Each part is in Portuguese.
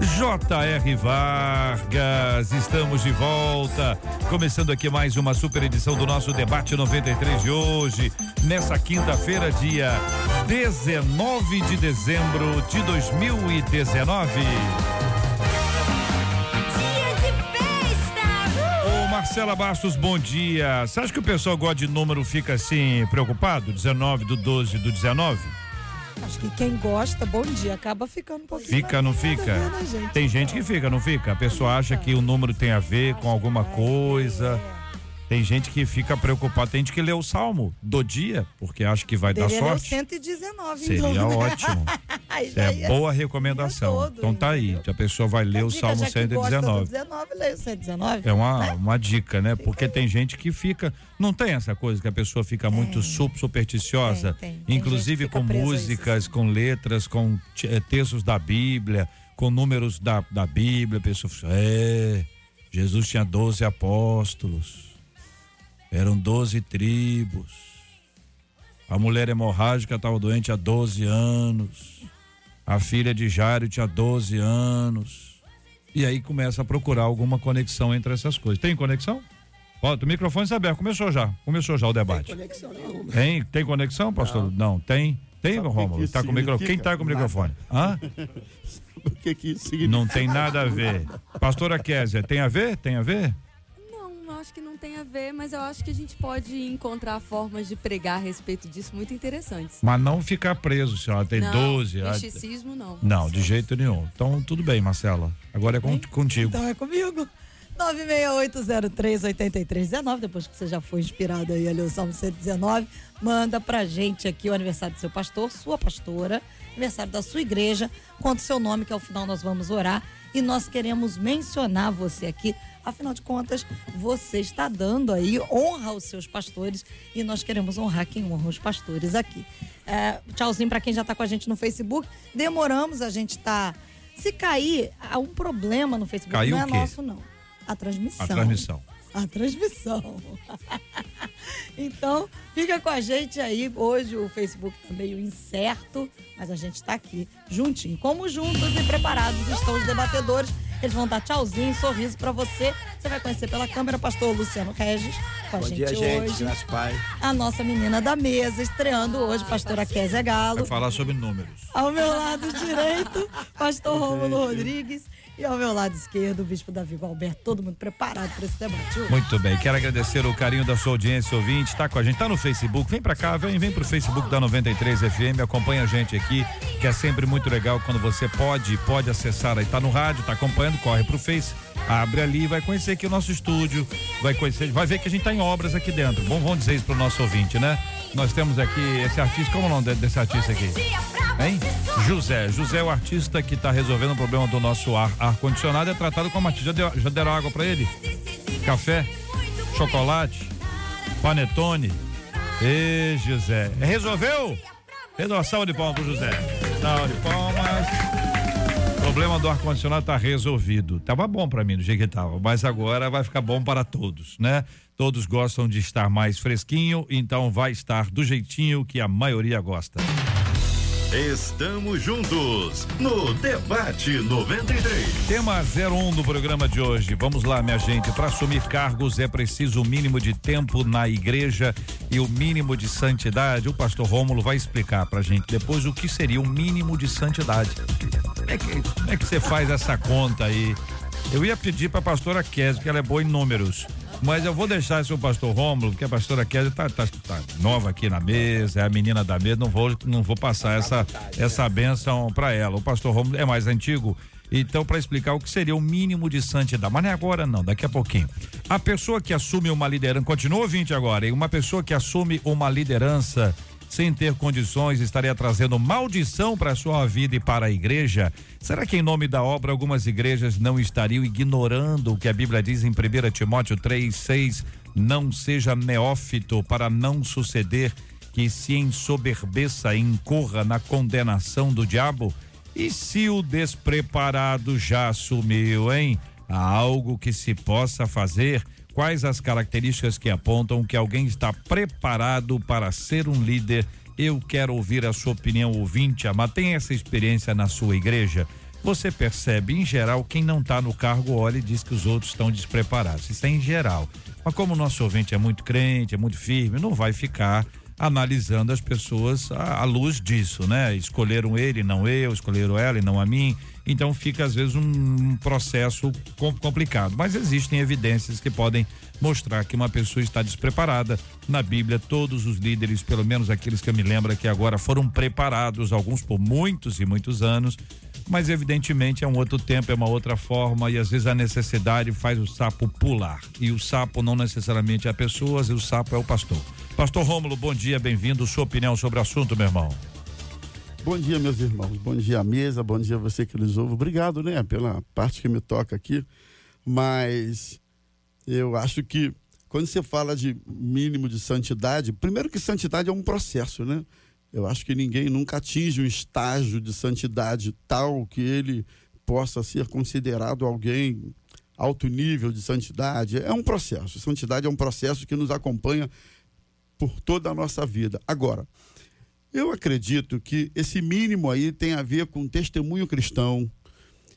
J.R. Vargas, estamos de volta, começando aqui mais uma super edição do nosso debate 93 de hoje, nessa quinta-feira, dia 19 de dezembro de 2019. Ô Marcela Bastos, bom dia. Você acha que o pessoal gosta de número fica assim preocupado? 19 do 12 do 19? Acho que quem gosta, bom dia, acaba ficando um pouquinho. Fica, não fica? né, gente? Tem gente que fica, não fica? A pessoa acha que o número tem a ver com alguma coisa. Tem gente que fica preocupada, tem gente que lê o salmo do dia, porque acha que vai dar Deveria o sorte. 119, Seria então, né? ótimo. Aí É boa recomendação. todo, Então tá aí, a pessoa vai ler o Dica, salmo já que gosta do 119. 19, leia o 119. É uma, uma dica, né? Porque tem gente que fica. Não tem essa coisa que a pessoa fica muito su- supersticiosa, Tem, tem. Tem inclusive fica com músicas, com letras, com eh, textos da Bíblia, com números da, da Bíblia. A pessoa é, Jesus tinha 12 apóstolos, eram 12 tribos. A mulher hemorrágica estava doente há 12 anos. A filha de Jairo tinha 12 anos. E aí começa a procurar alguma conexão entre essas coisas. Tem conexão? Ó, o microfone está aberto. Começou já. Começou já o debate. Conexão nenhuma. Tem, tem conexão, pastor? Não, tem. Tem, Sabe Rômulo? Tá com micro... Quem tá com o microfone? Hã? O que que isso significa? Não tem nada a ver. Pastora Kézia, tem a ver? Tem a ver? Acho que não tem a ver, mas eu acho que a gente pode encontrar formas de pregar a respeito disso muito interessantes. Mas não ficar preso, se ela tem não, 12. ah, misticismo não. Não, de jeito nenhum. Então, tudo bem, Marcela. Agora é con- contigo. Então é comigo. 968038319, depois que você já foi inspirado aí a ler o Salmo 119, manda pra gente aqui o aniversário do seu pastor, sua pastora, aniversário da sua igreja, conta o seu nome que ao final nós vamos orar e nós queremos mencionar você aqui. Afinal de contas, você está dando aí honra aos seus pastores e nós queremos honrar quem honra os pastores aqui. É, tchauzinho para quem já está com a gente no Facebook. Demoramos, a gente tá. Se cair, há um problema no Facebook. Caiu não é nosso, não. A transmissão. A transmissão. A transmissão. então, fica com a gente aí. Hoje o Facebook tá meio incerto, mas a gente tá aqui juntinho. Como juntos e preparados estão os debatedores. Eles vão dar tchauzinho, sorriso pra você. Você vai conhecer pela câmera o pastor Luciano Regis com a Bom gente dia, gente. hoje. Graças pai. A nossa menina da mesa, estreando hoje, pastora Kézia Galo. Vai falar sobre números. Ao meu lado direito, pastor Rômulo Rodrigues. E ao meu lado esquerdo, o bispo Davi Alberto. Todo mundo preparado para esse debate. Muito bem, quero agradecer o carinho da sua audiência ouvinte, tá com a gente, tá no Facebook, vem pra cá, vem, vem pro Facebook da 93 FM, acompanha a gente aqui, que é sempre muito legal quando você pode, pode acessar aí, tá no rádio, tá acompanhando, corre pro Face, abre ali, vai conhecer aqui o nosso estúdio, vai conhecer, vai ver que a gente tá em obras aqui dentro, bom, vamos dizer isso pro nosso ouvinte, né? Nós temos aqui esse artista, como é o nome de- desse artista aqui? Hein? José. José é o artista que está resolvendo o problema do nosso ar, ar-condicionado. É tratado como artista. Já, deu- já deram água para ele? Café? Chocolate? Panetone? Ê, José. Resolveu? Resolveu. Salva de palmas pro José. Salva de palmas. Problema do ar-condicionado tá resolvido. Tava bom para mim do jeito que tava, mas agora vai ficar bom para todos, né? Todos gostam de estar mais fresquinho, então vai estar do jeitinho que a maioria gosta. Estamos juntos no Debate 93. Tema 01 do programa de hoje. Vamos lá, minha gente. Para assumir cargos é preciso o mínimo de tempo na igreja e o mínimo de santidade. O pastor Rômulo vai explicar pra gente depois o que seria o mínimo de santidade. Como é que, como é que você faz essa conta aí? Eu ia pedir pra pastora Kézia, que ela é boa em números. Mas eu vou deixar esse o pastor Rômulo, porque a pastora Kézia tá, tá, tá nova aqui na mesa, é a menina da mesa, não vou, não vou passar essa, essa benção pra ela. O pastor Rômulo é mais antigo, então para explicar o que seria o mínimo de santidade. Mas não é agora não, daqui a pouquinho. A pessoa que assume uma liderança, continua ouvinte agora, e uma pessoa que assume uma liderança sem ter condições, estaria trazendo maldição para sua vida e para a igreja? Será que em nome da obra algumas igrejas não estariam ignorando o que a Bíblia diz em 1 Timóteo 3, 6? Não seja neófito para não suceder que se ensoberbeça e incorra na condenação do diabo? E se o despreparado já assumiu, hein? Há algo que se possa fazer? Quais as características que apontam que alguém está preparado para ser um líder? Eu quero ouvir a sua opinião, ouvinte. Mas tem essa experiência na sua igreja? Você percebe, em geral, quem não está no cargo olha e diz que os outros estão despreparados. Isso é em geral. Mas como o nosso ouvinte é muito crente, é muito firme, não vai ficar analisando as pessoas à, à, luz disso, né? Escolheram ele, não eu, escolheram ela e não a mim. Então fica às vezes um processo complicado. Mas existem evidências que podem mostrar que uma pessoa está despreparada. Na Bíblia, todos os líderes, pelo menos aqueles que eu me lembro que agora foram preparados, alguns por muitos e muitos anos. Mas evidentemente é um outro tempo, é uma outra forma e às vezes a necessidade faz o sapo pular. E o sapo não necessariamente é a pessoa, e o sapo é o pastor. Pastor Rômulo, bom dia, bem-vindo. Sua opinião sobre o assunto, meu irmão. Bom dia, meus irmãos. Bom dia à mesa, bom dia a você que nos ouve. Obrigado, né, pela parte que me toca aqui. Mas eu acho que quando você fala de mínimo de santidade, primeiro que santidade é um processo, né? Eu acho que ninguém nunca atinge um estágio de santidade tal que ele possa ser considerado alguém alto nível de santidade. É um processo. Santidade é um processo que nos acompanha por toda a nossa vida. Agora, eu acredito que esse mínimo aí tem a ver com testemunho cristão.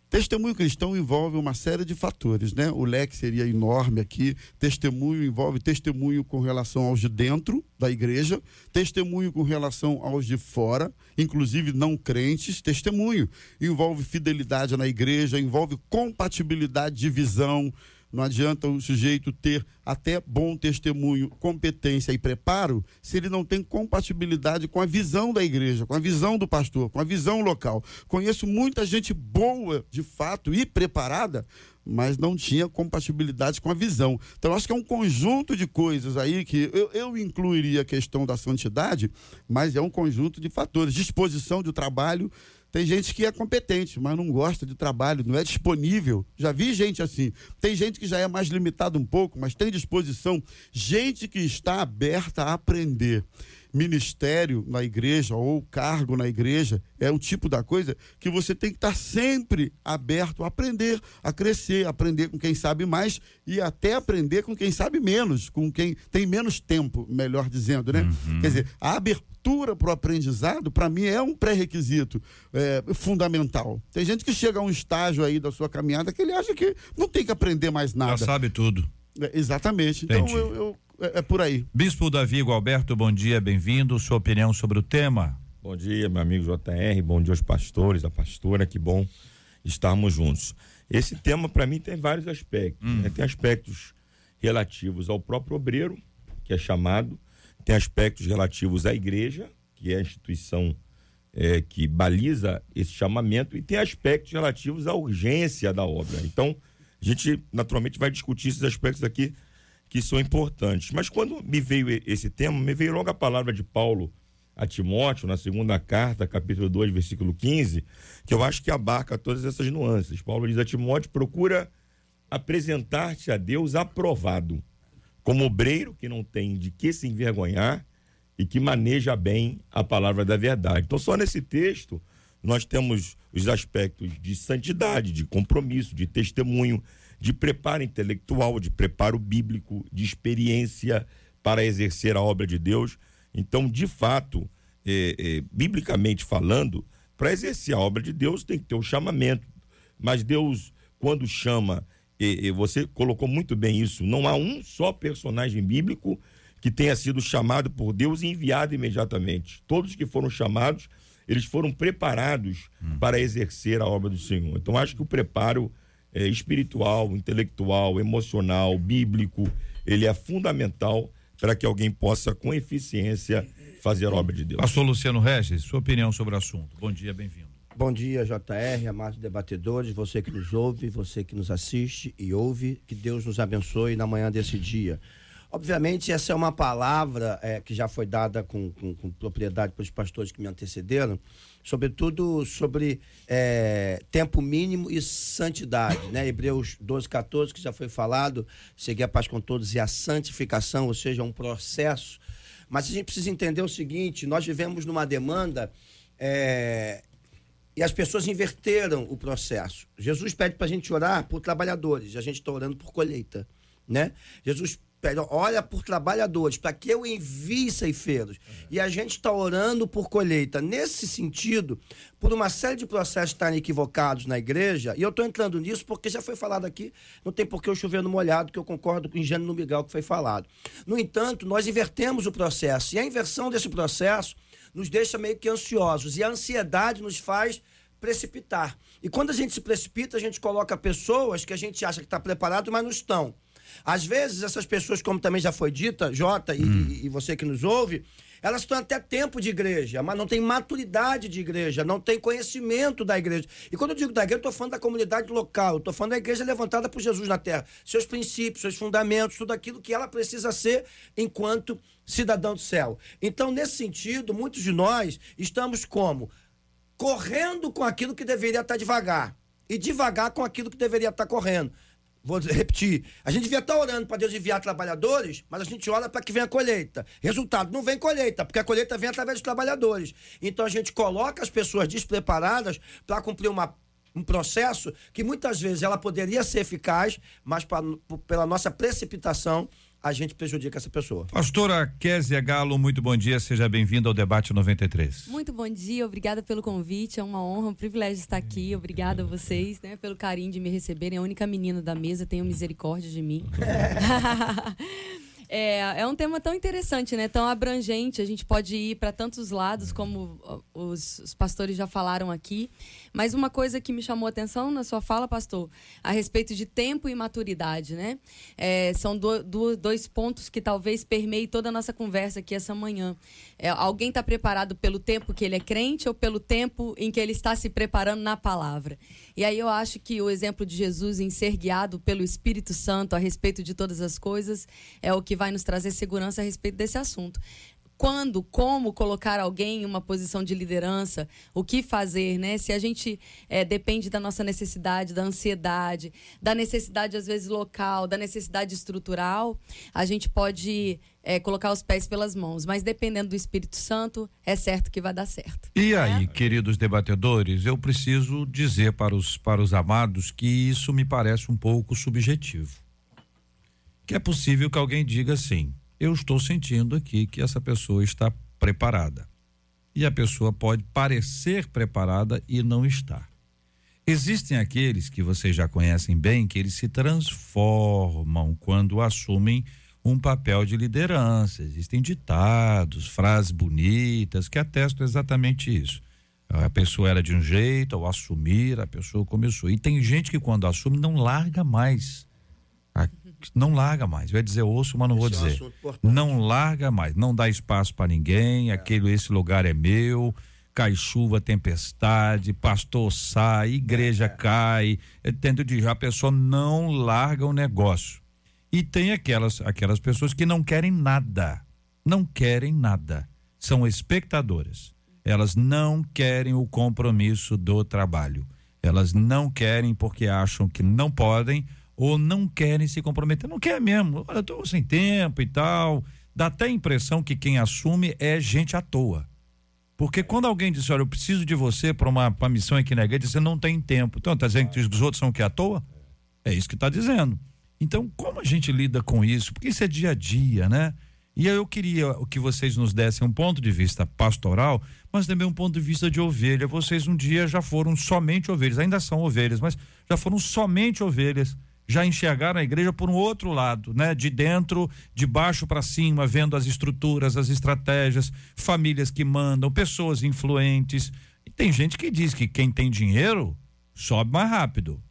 Testemunho cristão envolve uma série de fatores, né? O leque seria enorme aqui. Testemunho envolve testemunho com relação aos de dentro da igreja, testemunho com relação aos de fora, inclusive não crentes. Testemunho envolve fidelidade na igreja, envolve compatibilidade de visão, não adianta o sujeito ter até bom testemunho, competência e preparo, se ele não tem compatibilidade com a visão da igreja, com a visão do pastor, com a visão local. Conheço muita gente boa, de fato, e preparada, mas não tinha compatibilidade com a visão. Então, acho que é um conjunto de coisas aí que eu, eu incluiria a questão da santidade, mas é um conjunto de fatores. Disposição de trabalho, tem gente que é competente, mas não gosta de trabalho, não é disponível. Já vi gente assim. Tem gente que já é mais limitado um pouco, mas tem disposição. Gente que está aberta a aprender ministério na igreja ou cargo na igreja é o tipo da coisa que você tem que estar sempre aberto a aprender, a crescer, aprender com quem sabe mais e até aprender com quem sabe menos, com quem tem menos tempo, melhor dizendo, né? Uhum. Quer dizer, a abertura para o aprendizado, para mim, é um pré-requisito é, fundamental. Tem gente que chega a um estágio aí da sua caminhada que ele acha que não tem que aprender mais nada. Já sabe tudo. É, exatamente. Então, eu, eu é, é, por aí. Bispo Davi Gualberto, bom dia, bem-vindo. Sua opinião sobre o tema? Bom dia, meu amigo JR, bom dia aos pastores, a pastora, que bom estarmos juntos. Esse tema, para mim, tem vários aspectos. Hum. Né? Tem aspectos relativos ao próprio obreiro, que é chamado, tem aspectos relativos à igreja, que é a instituição é, que baliza esse chamamento, e tem aspectos relativos à urgência da obra. Então, a gente naturalmente vai discutir esses aspectos aqui que são importantes. Mas quando me veio esse tema, me veio logo a palavra de Paulo a Timóteo, na segunda carta, capítulo 2, versículo 15, que eu acho que abarca todas essas nuances. Paulo diz a Timóteo: procura apresentar-te a Deus aprovado, como obreiro que não tem de que se envergonhar e que maneja bem a palavra da verdade. Então, só nesse texto, nós temos os aspectos de santidade, de compromisso, de testemunho, de preparo intelectual, de preparo bíblico, de experiência para exercer a obra de Deus. Então, de fato, é, é, biblicamente falando, para exercer a obra de Deus tem que ter um chamamento. Mas Deus, quando chama, é, você colocou muito bem isso, não há um só personagem bíblico que tenha sido chamado por Deus e enviado imediatamente. Todos que foram chamados, eles foram preparados hum. para exercer a obra do Senhor. Então, acho que o preparo é, espiritual, intelectual, emocional, bíblico, ele é fundamental para que alguém possa, com eficiência, fazer a obra de Deus. Pastor Luciano Regis, sua opinião sobre o assunto. Bom dia, bem-vindo. Bom dia, JR, amados debatedores, você que nos ouve, você que nos assiste e ouve, que Deus nos abençoe na manhã desse dia. Obviamente, essa é uma palavra é, que já foi dada com, com, com propriedade pelos pastores que me antecederam, sobretudo sobre é, tempo mínimo e santidade. Né? Hebreus 12, 14, que já foi falado, seguir a paz com todos e a santificação, ou seja, um processo. Mas a gente precisa entender o seguinte: nós vivemos numa demanda é, e as pessoas inverteram o processo. Jesus pede para a gente orar por trabalhadores, e a gente está orando por colheita. Né? Jesus pede, olha por trabalhadores, para que eu envie ceifeiros. E a gente está orando por colheita. Nesse sentido, por uma série de processos estarem equivocados na igreja, e eu estou entrando nisso porque já foi falado aqui, não tem por que eu chover no molhado, que eu concordo com o ingênuo no Miguel que foi falado. No entanto, nós invertemos o processo, e a inversão desse processo nos deixa meio que ansiosos, e a ansiedade nos faz precipitar. E quando a gente se precipita, a gente coloca pessoas que a gente acha que está preparado, mas não estão. Às vezes, essas pessoas, como também já foi dita, Jota, e, hum. e você que nos ouve, elas estão até tempo de igreja, mas não tem maturidade de igreja, não tem conhecimento da igreja. E quando eu digo da igreja, eu estou falando da comunidade local, estou falando da igreja levantada por Jesus na terra. Seus princípios, seus fundamentos, tudo aquilo que ela precisa ser enquanto cidadão do céu. Então, nesse sentido, muitos de nós estamos como? Correndo com aquilo que deveria estar devagar. E devagar com aquilo que deveria estar correndo. Vou repetir. A gente devia estar orando para Deus enviar trabalhadores, mas a gente ora para que venha a colheita. Resultado, não vem colheita, porque a colheita vem através dos trabalhadores. Então a gente coloca as pessoas despreparadas para cumprir uma, um processo que muitas vezes ela poderia ser eficaz, mas pra, pela nossa precipitação a gente prejudica essa pessoa. Pastora Késia Galo, muito bom dia, seja bem-vindo ao Debate 93. Muito bom dia, obrigada pelo convite, é uma honra, um privilégio estar aqui, obrigada a vocês, né, pelo carinho de me receberem, a única menina da mesa, tenham misericórdia de mim. É, é um tema tão interessante, né? Tão abrangente. A gente pode ir para tantos lados, como os, os, pastores já falaram aqui. Mas uma coisa que me chamou a atenção na sua fala, pastor, a respeito de tempo e maturidade, né? É, são do, do, dois pontos que talvez permeiem toda a nossa conversa aqui essa manhã. É, alguém está preparado pelo tempo que ele é crente ou pelo tempo em que ele está se preparando na palavra? E aí eu acho que o exemplo de Jesus em ser guiado pelo Espírito Santo a respeito de todas as coisas é o que vai nos trazer segurança a respeito desse assunto quando, como colocar alguém em uma posição de liderança, o que fazer, né? Se a gente é, depende da nossa necessidade, da ansiedade, da necessidade às vezes local, da necessidade estrutural, a gente pode é, colocar os pés pelas mãos. Mas dependendo do Espírito Santo, é certo que vai dar certo. E aí, queridos debatedores, eu preciso dizer para os, para os amados que isso me parece um pouco subjetivo que é possível que alguém diga assim: eu estou sentindo aqui que essa pessoa está preparada. E a pessoa pode parecer preparada e não está. Existem aqueles que vocês já conhecem bem que eles se transformam quando assumem um papel de liderança. Existem ditados, frases bonitas que atestam exatamente isso. A pessoa era de um jeito, ao assumir, a pessoa começou. E tem gente que quando assume não larga mais não larga mais. Vai dizer osso, mas não vou dizer. É um não larga mais, não dá espaço para ninguém. É. Aquele esse lugar é meu. Cai chuva, tempestade, pastor sai, igreja é. cai. Entendo de a pessoa não larga o negócio. E tem aquelas aquelas pessoas que não querem nada. Não querem nada. São espectadoras. Elas não querem o compromisso do trabalho. Elas não querem porque acham que não podem ou não querem se comprometer. Não quer mesmo. Olha, eu tô sem tempo e tal. Dá até a impressão que quem assume é gente à toa. Porque quando alguém diz, olha, eu preciso de você para uma missão aqui na igreja, você não tem tempo. Então, tá dizendo que os outros são que à toa? É isso que está dizendo. Então, como a gente lida com isso? Porque isso é dia a dia, né? E eu queria que vocês nos dessem um ponto de vista pastoral, mas também um ponto de vista de ovelha. Vocês um dia já foram somente ovelhas, ainda são ovelhas, mas já foram somente ovelhas já enxergaram a igreja por um outro lado, né? De dentro, de baixo para cima, vendo as estruturas, as estratégias, famílias que mandam, pessoas influentes. E tem gente que diz que quem tem dinheiro sobe mais rápido.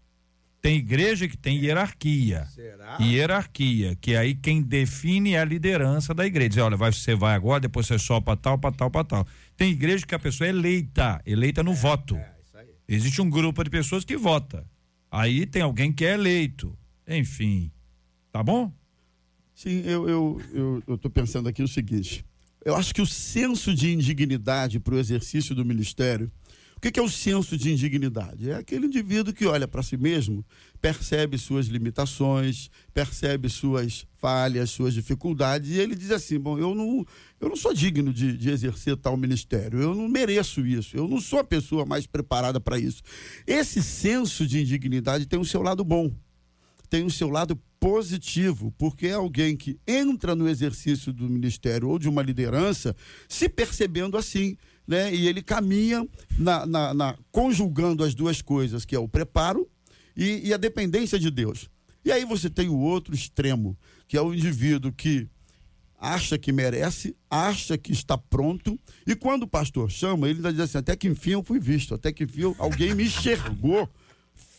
Tem igreja que tem hierarquia. Será? Hierarquia, que aí quem define é a liderança da igreja. Diz, olha, vai, você vai agora, depois você sobe para tal, para tal, para tal. Tem igreja que a pessoa é eleita, eleita no é, voto. É, Existe um grupo de pessoas que vota. Aí tem alguém que é eleito. Enfim. Tá bom? Sim, eu eu eu eu estou pensando aqui o seguinte. Eu acho que o senso de indignidade para o exercício do ministério, o que, é o senso de indignidade? É aquele indivíduo que olha para si mesmo, percebe suas limitações, percebe suas falhas, suas dificuldades, e ele diz assim: bom, eu não, eu não sou digno de, de exercer tal ministério, eu não mereço isso, eu não sou a pessoa mais preparada para isso. Esse senso de indignidade tem o seu lado bom, tem o seu lado positivo, porque é alguém que entra no exercício do ministério ou de uma liderança se percebendo assim, né? E ele caminha na, na, na conjugando as duas coisas, que é o preparo e, e a dependência de Deus. E aí você tem o outro extremo, que é o indivíduo que acha que merece, acha que está pronto, e quando o pastor chama, ele diz assim: até que enfim eu fui visto, até que enfim alguém me enxergou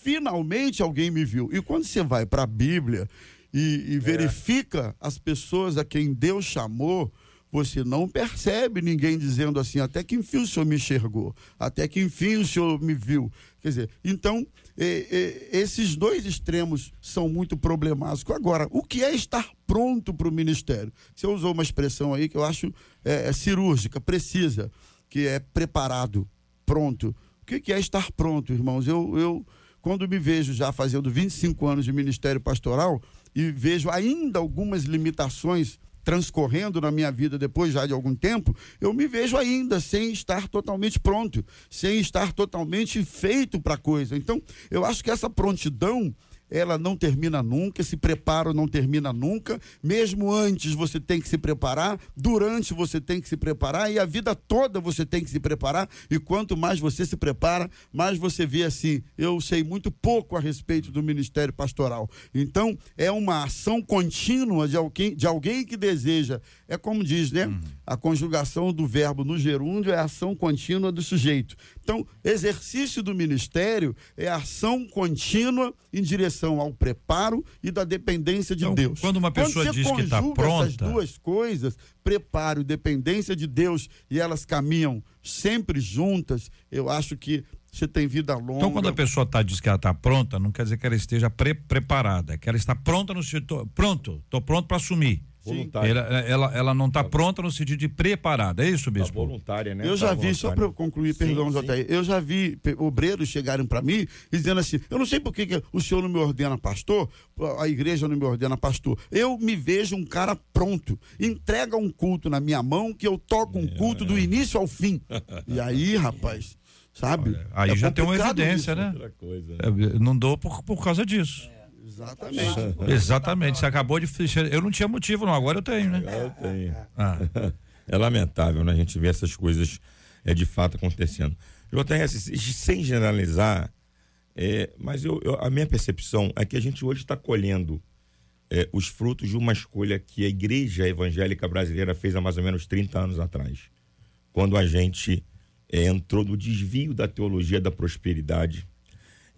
finalmente alguém me viu. E quando você vai para a Bíblia e, e verifica as pessoas a quem Deus chamou, você não percebe ninguém dizendo assim, até que enfim o senhor me enxergou, até que enfim o senhor me viu. Quer dizer, então, esses dois extremos são muito problemáticos. Agora, o que é estar pronto para o ministério? Você usou uma expressão aí que eu acho eh, é cirúrgica, precisa, que é preparado, pronto. O que que é estar pronto, irmãos? Eu, eu, quando me vejo já fazendo 25 anos de ministério pastoral e vejo ainda algumas limitações transcorrendo na minha vida depois já de algum tempo, eu me vejo ainda sem estar totalmente pronto, sem estar totalmente feito para a coisa. Então, eu acho que essa prontidão ela não termina nunca, esse preparo não termina nunca. Mesmo antes você tem que se preparar, durante você tem que se preparar e a vida toda você tem que se preparar. E quanto mais você se prepara, mais você vê assim. Eu sei muito pouco a respeito do ministério pastoral. Então é uma ação contínua de alguém, de alguém que deseja. É como diz, né? Uhum. A conjugação do verbo no gerúndio é a ação contínua do sujeito. Então, exercício do ministério é ação contínua em direção ao preparo e da dependência de então, Deus. Quando uma pessoa quando diz que está pronta, essas duas coisas, preparo e dependência de Deus, e elas caminham sempre juntas, eu acho que você tem vida longa. Então, quando a pessoa tá, diz que ela está pronta, não quer dizer que ela esteja pre preparada, é que ela está pronta no sentido. Pronto, estou pronto para assumir. Ela, ela, ela não está pronta no sentido de preparada, é isso, bispo? Tá voluntária, né? Eu já tá vi, só para concluir, perdão, JR, eu já vi obreiros chegarem para mim dizendo assim: eu não sei por que, que o senhor não me ordena pastor, a igreja não me ordena pastor. Eu me vejo um cara pronto, entrega um culto na minha mão que eu toco um é, culto é. do início ao fim. e aí, rapaz, sabe? Olha, aí é já tem uma evidência, isso. né? É, não dou por, por causa disso. Exatamente. Exatamente. Você acabou de. Eu não tinha motivo, não. Agora eu tenho, né? Agora eu tenho. Ah. É lamentável, né? A gente ver essas coisas é, de fato acontecendo. JRS, sem generalizar, é, mas eu, eu, a minha percepção é que a gente hoje está colhendo é, os frutos de uma escolha que a igreja evangélica brasileira fez há mais ou menos 30 anos atrás. Quando a gente é, entrou no desvio da teologia da prosperidade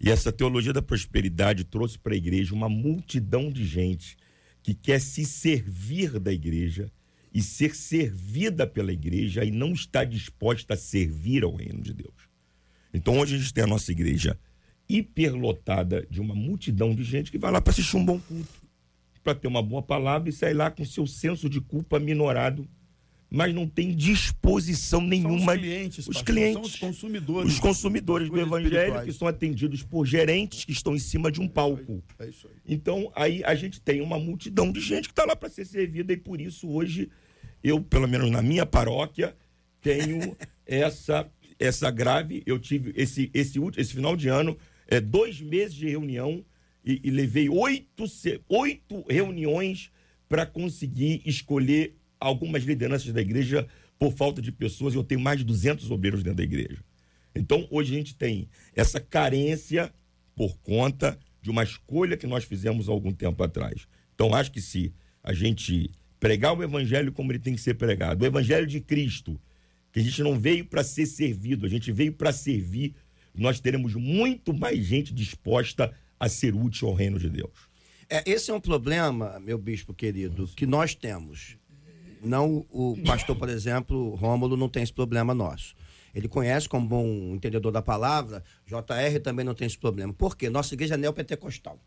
e essa teologia da prosperidade trouxe para a igreja uma multidão de gente que quer se servir da igreja e ser servida pela igreja e não está disposta a servir ao reino de Deus. Então hoje a gente tem a nossa igreja hiperlotada de uma multidão de gente que vai lá para assistir um bom culto, para ter uma boa palavra e sair lá com seu senso de culpa minorado mas não tem disposição nenhuma. São os clientes, os, clientes, são os consumidores. Os consumidores do evangelho que são atendidos por gerentes que estão em cima de um palco. É isso aí. Então, aí a gente tem uma multidão de gente que está lá para ser servida e por isso hoje eu, pelo menos na minha paróquia, tenho essa essa grave. Eu tive esse esse esse final de ano é, dois meses de reunião e, e levei oito, oito reuniões para conseguir escolher algumas lideranças da igreja por falta de pessoas. Eu tenho mais de 200 obreiros dentro da igreja. Então, hoje a gente tem essa carência por conta de uma escolha que nós fizemos há algum tempo atrás. Então, acho que se a gente pregar o evangelho como ele tem que ser pregado, o evangelho de Cristo, que a gente não veio para ser servido, a gente veio para servir, nós teremos muito mais gente disposta a ser útil ao reino de Deus. É, esse é um problema, meu bispo querido, que nós temos. Não o pastor, por exemplo, Rômulo, não tem esse problema nosso. Ele conhece como bom entendedor da palavra, JR também não tem esse problema. Por quê? Nossa igreja é neopentecostal.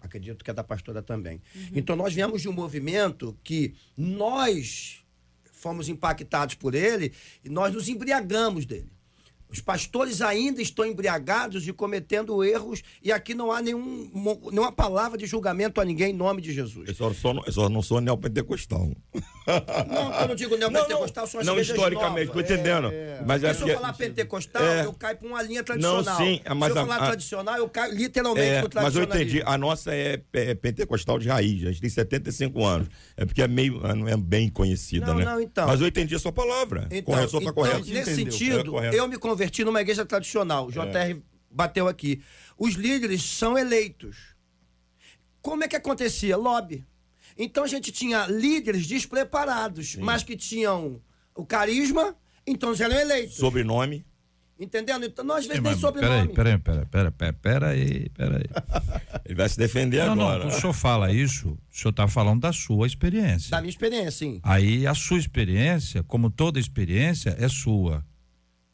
acredito que é da pastora também. Então nós viemos de um movimento que nós fomos impactados por ele e nós nos embriagamos dele. Os pastores ainda estão embriagados e cometendo erros, e aqui não há nenhum, nenhuma palavra de julgamento a ninguém em nome de Jesus. Eu só, não- eu só não sou neopentecostal. Não, eu não digo neopentecostal, são as não igrejas historicamente, tô entendendo. Mas é Se eu falar pentecostal, É. eu caio para uma linha tradicional. Não, sim, mas Se eu falar a- tradicional, eu caio literalmente É, pro mas eu entendi. A nossa é, é pentecostal de raiz. A gente tem 75 anos. É porque é meio, não é bem conhecida, Não, né? não, então. Mas eu entendi a sua palavra. Então, correto, só tá então, correto. nesse Entendeu. sentido, É, eu me converti numa igreja tradicional. O JR bateu aqui. Os líderes são eleitos. Como é que acontecia? Lobby. Então a gente tinha líderes despreparados, mas que tinham o carisma, então eles eram eleitos. Sobrenome. Entendendo? Então nós às vezes Sim, mas sobrenome. Peraí, peraí, peraí, peraí, peraí, peraí, peraí. Ele vai se defender Não, agora. não, o senhor fala isso, o senhor está falando da sua experiência. Da minha experiência, sim. Aí a sua experiência, como toda experiência, é sua.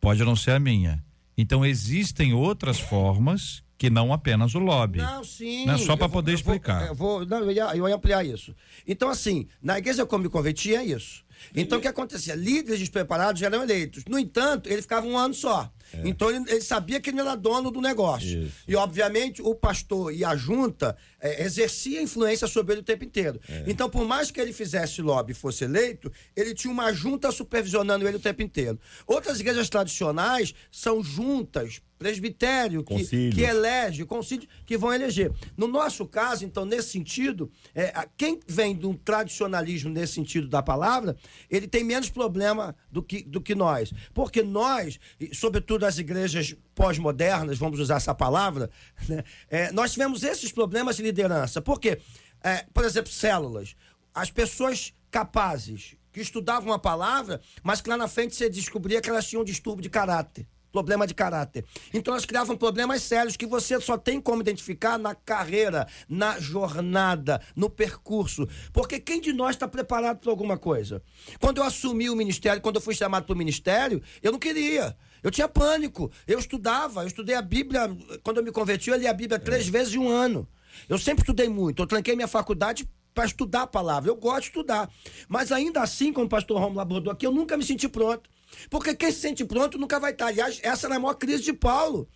Pode não ser a minha. Então existem outras formas que não apenas o lobby. Não, sim. Não é só vou- poder eu vou- explicar. Eu vou, não, eu, ia, eu ia ampliar isso. Então, assim, na igreja como me converti é isso. Então, o que acontecia? Líderes despreparados eram eleitos. No entanto, ele ficava um ano só. Então, ele, ele sabia que ele não era dono do negócio. Isso. E, obviamente, o pastor e a junta eh, exercia influência sobre ele o tempo inteiro. Então, por mais que ele fizesse lobby e fosse eleito, ele tinha uma junta supervisionando ele o tempo inteiro. Outras igrejas tradicionais são juntas, presbitério, que, Concílio. que elege, concílio, que vão eleger. No nosso caso, então, nesse sentido, é, quem vem de um tradicionalismo nesse sentido da palavra, ele tem menos problema do que, do que nós. Porque nós, sobretudo as igrejas pós-modernas, vamos usar essa palavra, né, é, nós tivemos esses problemas de liderança. Por quê? É, por exemplo, células. As pessoas capazes que estudavam a palavra, mas que lá na frente você descobria que elas tinham um distúrbio de caráter problema de caráter. Então elas criavam problemas sérios que você só tem como identificar na carreira, na jornada, no percurso. Porque quem de nós está preparado para alguma coisa? Quando eu assumi o ministério, quando eu fui chamado para o ministério, eu não queria. Eu tinha pânico. Eu estudava, eu estudei a Bíblia. Quando eu me converti, eu li a Bíblia três vezes em um ano. Eu sempre estudei muito. Eu tranquei minha faculdade para estudar a palavra. Eu gosto de estudar. Mas ainda assim, como o pastor Romulo abordou aqui, eu nunca me senti pronto. Porque quem se sente pronto nunca vai estar. Aliás, essa era a maior crise de Paulo.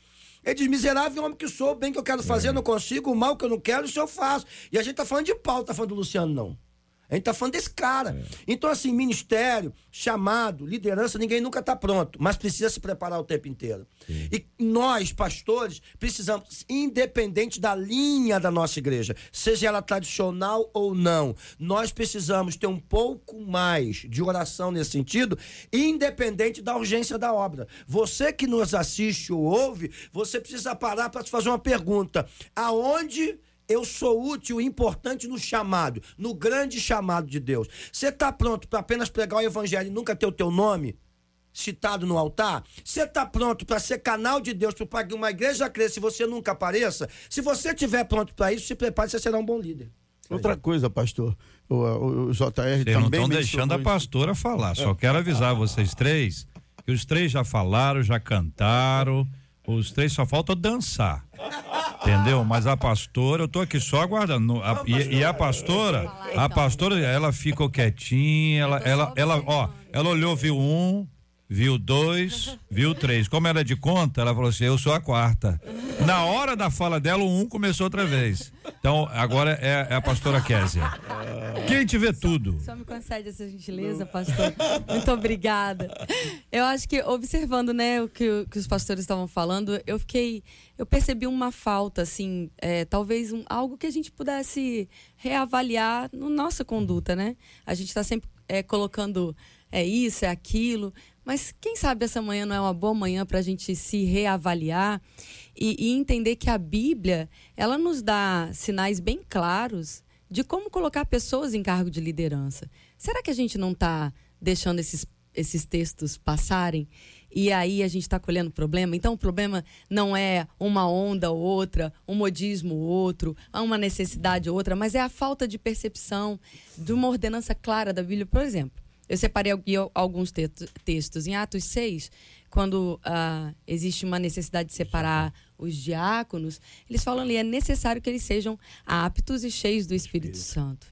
Ele diz, miserável homem que sou, o bem que eu quero fazer, eu não consigo, o mal que eu não quero, isso eu faço. E a gente tá falando de Paulo, tá falando do Luciano, não. A gente tá falando desse cara. Então, assim, ministério, chamado, liderança, ninguém nunca tá pronto, mas precisa se preparar o tempo inteiro. E nós, pastores, precisamos, independente da linha da nossa igreja, seja ela tradicional ou não, nós precisamos ter um pouco mais de oração nesse sentido, independente da urgência da obra. Você que nos assiste ou ouve, você precisa parar para te fazer uma pergunta. Aonde eu sou útil e importante no chamado, no grande chamado de Deus. Você está pronto para apenas pregar o evangelho e nunca ter o teu nome citado no altar? Você está pronto para ser canal de Deus para que uma igreja cresça e você nunca apareça? Se você estiver pronto para isso, se prepare, você será um bom líder. Outra coisa, pastor, o, o, o JR Vocês não também estão deixando a pastora falar. Só quero avisar vocês três que os três já falaram, já cantaram. Os três só falta dançar. Entendeu? Mas a pastora, eu tô aqui só aguardando. A- e, e a pastora, então. a pastora, ela ficou quietinha, ela, ela, ela, ó, ela olhou, viu um, viu dois, viu três. Como ela é de conta, ela falou assim: eu sou a quarta. Na hora da fala dela, o um começou outra vez. Então, agora é, é a pastora Késia. Quem te vê tudo. Só me concede essa gentileza, pastor. Muito obrigada. Eu acho que, observando né, o que, que os pastores estavam falando, eu fiquei. Eu percebi uma falta, assim, é, talvez um- algo que a gente pudesse reavaliar na nossa conduta, né? A gente está sempre é, colocando é isso, é aquilo. Mas quem sabe essa manhã não é uma boa manhã para a gente se reavaliar e, e entender que a Bíblia ela nos dá sinais bem claros de como colocar pessoas em cargo de liderança. Será que a gente não está deixando esses, esses textos passarem e aí a gente está colhendo problema? Então o problema não é uma onda ou outra, um modismo ou outro, uma necessidade ou outra, mas é a falta de percepção de uma ordenança clara da Bíblia, por exemplo. Eu separei aqui alguns textos. Em Atos 6, quando ah, existe uma necessidade de separar os diáconos, eles falam ali, é necessário que eles sejam aptos e cheios do Espírito Santo.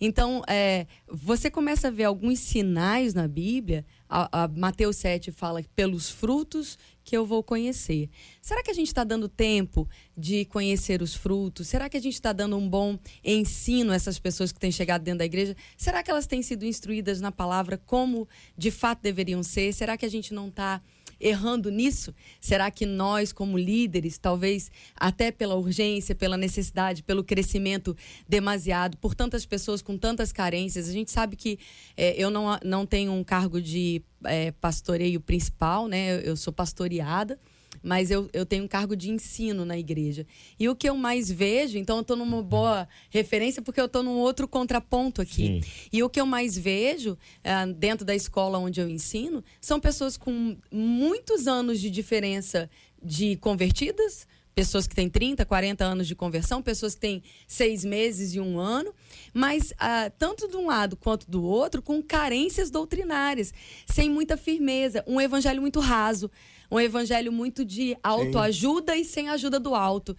Então, é, você começa a ver alguns sinais na Bíblia. A, a Mateus 7 fala pelos frutos que eu vou conhecer. Será que a gente está dando tempo de conhecer os frutos? Será que a gente está dando um bom ensino a essas pessoas que têm chegado dentro da igreja? Será que elas têm sido instruídas na palavra como de fato deveriam ser? Será que a gente não está errando nisso? Será que nós, como líderes, talvez até pela urgência, pela necessidade, pelo crescimento demasiado, por tantas pessoas com tantas carências, a gente sabe que é, eu não, não tenho um cargo de é, pastoreio principal, né? Eu sou pastoreada mas eu, eu tenho um cargo de ensino na igreja. E o que eu mais vejo, então eu estou numa boa referência porque eu estou num outro contraponto aqui. Sim. E o que eu mais vejo uh, dentro da escola onde eu ensino são pessoas com muitos anos de diferença de convertidas, pessoas que têm 30, 40 anos de conversão, pessoas que têm seis meses e um ano, mas ah, tanto de um lado quanto do outro, com carências doutrinárias, sem muita firmeza, um evangelho muito raso um evangelho muito de autoajuda e sem ajuda do alto.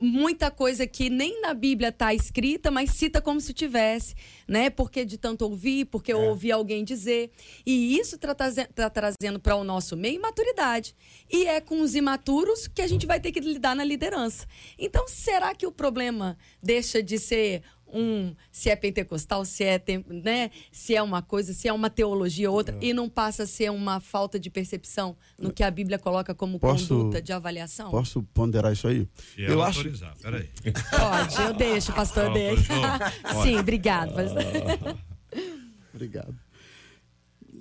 Muita coisa que nem na Bíblia está escrita, mas cita como se tivesse, né? Porque de tanto ouvir, porque é. eu ouvi alguém dizer. E isso está tá trazendo para o nosso meio maturidade. E é com os imaturos que a gente vai ter que lidar na liderança. Então, será que o problema deixa de ser um se é pentecostal, se é, né, se é uma coisa, se é uma teologia outra, é. e não passa a ser uma falta de percepção no que a Bíblia coloca como posso, conduta de avaliação? Posso ponderar isso aí? Se eu acho. Peraí. Pode, eu deixo, pastor, deixa. Sim, obrigado. obrigado.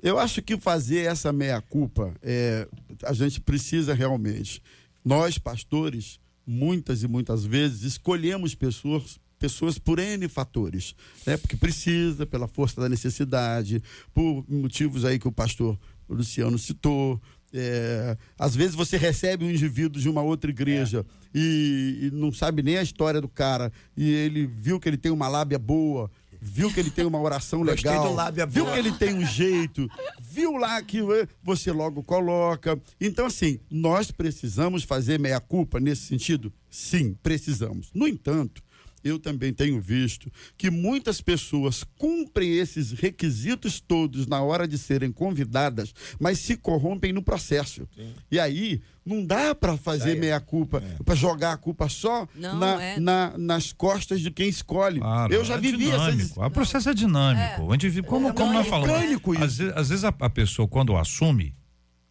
Eu acho que fazer essa meia-culpa, é, a gente precisa realmente. Nós, pastores, muitas e muitas vezes, escolhemos pessoas pessoas por N fatores, né? Porque precisa, pela força da necessidade, por motivos aí que o pastor Luciano citou. É, às vezes você recebe um indivíduo de uma outra igreja é. e, e, não sabe nem a história do cara e ele viu que ele tem uma lábia boa, viu que ele tem uma oração legal, viu que ele tem um jeito, viu lá que você logo coloca. Então, assim, nós precisamos fazer meia-culpa nesse sentido? Sim, precisamos. No entanto, eu também tenho visto que muitas pessoas cumprem esses requisitos todos na hora de serem convidadas, mas se corrompem no processo. Sim. E aí não dá para fazer meia-culpa, é. para jogar a culpa só não, na, é. na, nas costas de quem escolhe. Claro, eu já é vivi dinâmico. O processo é dinâmico. É. como, como nós falamos, às vezes, às vezes a, a, pessoa, quando assume,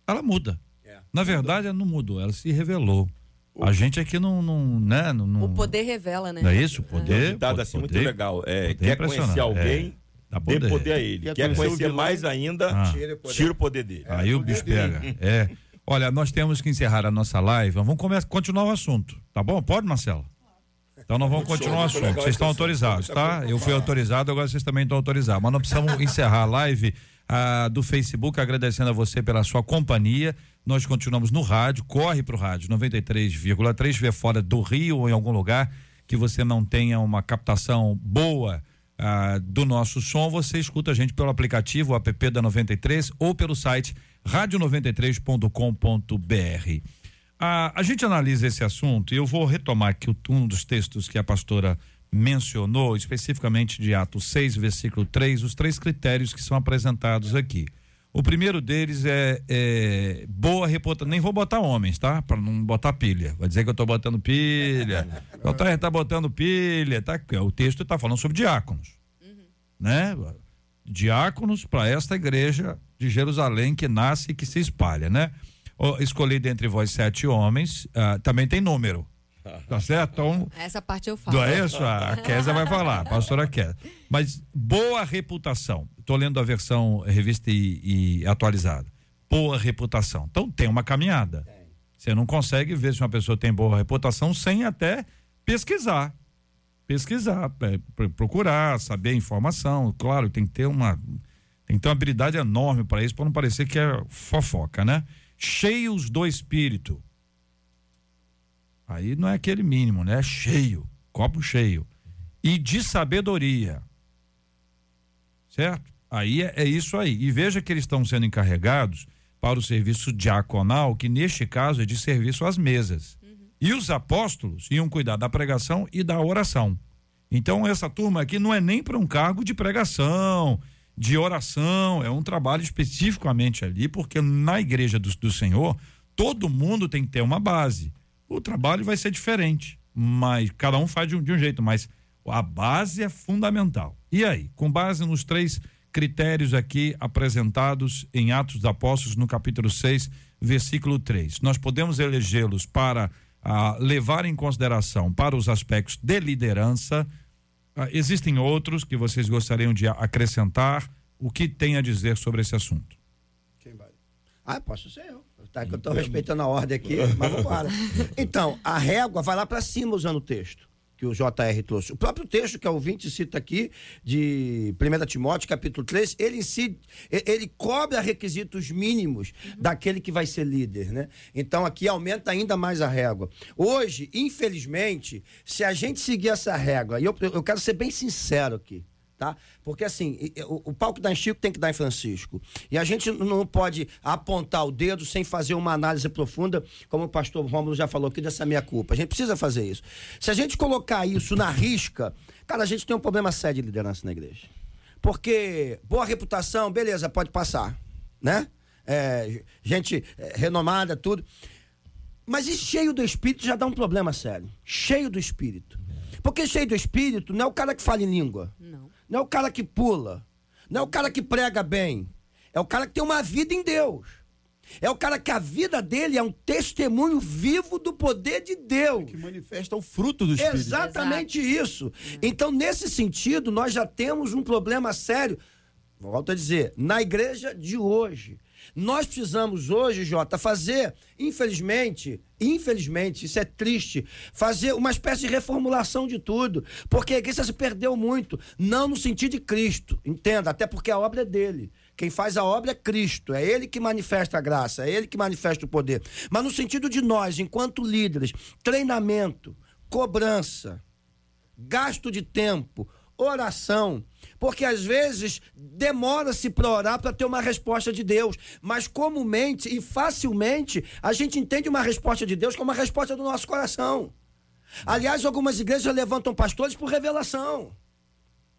ela muda. É. Na verdade, ela não mudou, ela se revelou. A gente aqui não, não, né, não, não, O poder revela, né? Não é isso? O poder. Um dado assim muito legal. É, quer conhecer alguém, é, poder. dê poder a ele. Quer, quer conhecer mais ainda, ah. tira o poder dele. É, Aí o bicho pega. É. Olha, nós temos que encerrar a nossa live. Vamos começar, continuar o assunto. Tá bom? Pode, Marcelo? Então nós vamos continuar o assunto. Vocês estão autorizados, tá? Eu fui autorizado, agora vocês também estão autorizados. Mas nós precisamos encerrar a live ah, do Facebook, agradecendo a você pela sua companhia. Nós continuamos no rádio, corre para o rádio 93,3, vê fora do Rio ou em algum lugar que você não tenha uma captação boa ah, do nosso som, você escuta a gente pelo aplicativo, o app da 93 ou pelo site radio93.com.br. Ah, a gente analisa esse assunto e eu vou retomar aqui um dos textos que a pastora mencionou, especificamente de Atos 6, versículo 3, os três critérios que são apresentados aqui. O primeiro deles é, é boa reputação. Nem vou botar homens, tá? Para não botar pilha. Vai dizer que eu estou botando pilha. o tá, está botando pilha. Tá? O texto está falando sobre diáconos. Uhum. Né? Diáconos para esta igreja de Jerusalém que nasce e que se espalha, né? Escolhi dentre vós sete homens, uh, também tem número. Tá certo? Então, Essa parte eu falo. Não é isso? A Kézia vai falar, a pastora Kézia. Mas boa reputação. Estou lendo a versão revista e, e, atualizada. Boa reputação. Então tem uma caminhada. Você não consegue ver se uma pessoa tem boa reputação sem até pesquisar. Pesquisar, é, procurar, saber a informação. Claro, tem que ter uma. Tem que ter uma habilidade enorme para isso, para não parecer que é fofoca, né? Cheios do espírito Aí não é aquele mínimo, né? É cheio, copo cheio. E de sabedoria. Certo? Aí é, é isso aí. E veja que eles estão sendo encarregados para o serviço diaconal, que neste caso é de serviço às mesas. Uhum. E os apóstolos iam cuidar da pregação e da oração. Então, essa turma aqui não é nem para um cargo de pregação, de oração, é um trabalho especificamente ali, porque na igreja do, do Senhor, todo mundo tem que ter uma base. O trabalho vai ser diferente, mas cada um faz de um, de um jeito, mas a base é fundamental. E aí, com base nos três critérios aqui apresentados em Atos dos Apóstolos, no capítulo 6, versículo 3, nós podemos elegê-los para ah, levar em consideração para os aspectos de liderança. Ah, existem outros que vocês gostariam de acrescentar? O que tem a dizer sobre esse assunto? Quem vai? Ah, posso ser eu. Tá, que eu estou respeitando a ordem aqui, mas vamos embora. Então, a régua vai lá para cima usando o texto que o JR trouxe. O próprio texto que a ouvinte cita aqui, de 1 Timóteo, capítulo 3, ele si, ele cobra requisitos mínimos uhum. daquele que vai ser líder, né? Então aqui aumenta ainda mais a régua. Hoje, infelizmente, se a gente seguir essa régua, e eu, eu quero ser bem sincero aqui, tá? Porque assim, o, o pau que Chico tem que dar em Francisco. E a gente não pode apontar o dedo sem fazer uma análise profunda, como o pastor Rômulo já falou aqui, dessa minha culpa. A gente precisa fazer isso. Se a gente colocar isso na risca, cara, a gente tem um problema sério de liderança na igreja. Porque boa reputação, beleza, pode passar, né? É, gente é, renomada, tudo. Mas e cheio do espírito já dá um problema sério. Cheio do espírito. Porque cheio do espírito não é o cara que fala em língua. Não. Não é o cara que pula. Não é o cara que prega bem. É o cara que tem uma vida em Deus. É o cara que a vida dele é um testemunho vivo do poder de Deus. Que manifesta o fruto do Espírito. Exatamente Exato. isso. Então, nesse sentido, nós já temos um problema sério. Volto a dizer, na igreja de hoje. Nós precisamos hoje, Jota, fazer, infelizmente, infelizmente, isso é triste, fazer uma espécie de reformulação de tudo. Porque a igreja se perdeu muito. Não no sentido de Cristo, entenda, até porque a obra é dele. Quem faz a obra é Cristo, é Ele que manifesta a graça, é Ele que manifesta o poder. Mas no sentido de nós, enquanto líderes, treinamento, cobrança, gasto de tempo, oração, porque às vezes demora-se para orar para ter uma resposta de Deus, mas comumente e facilmente a gente entende uma resposta de Deus como uma resposta do nosso coração. Aliás, algumas igrejas levantam pastores por revelação.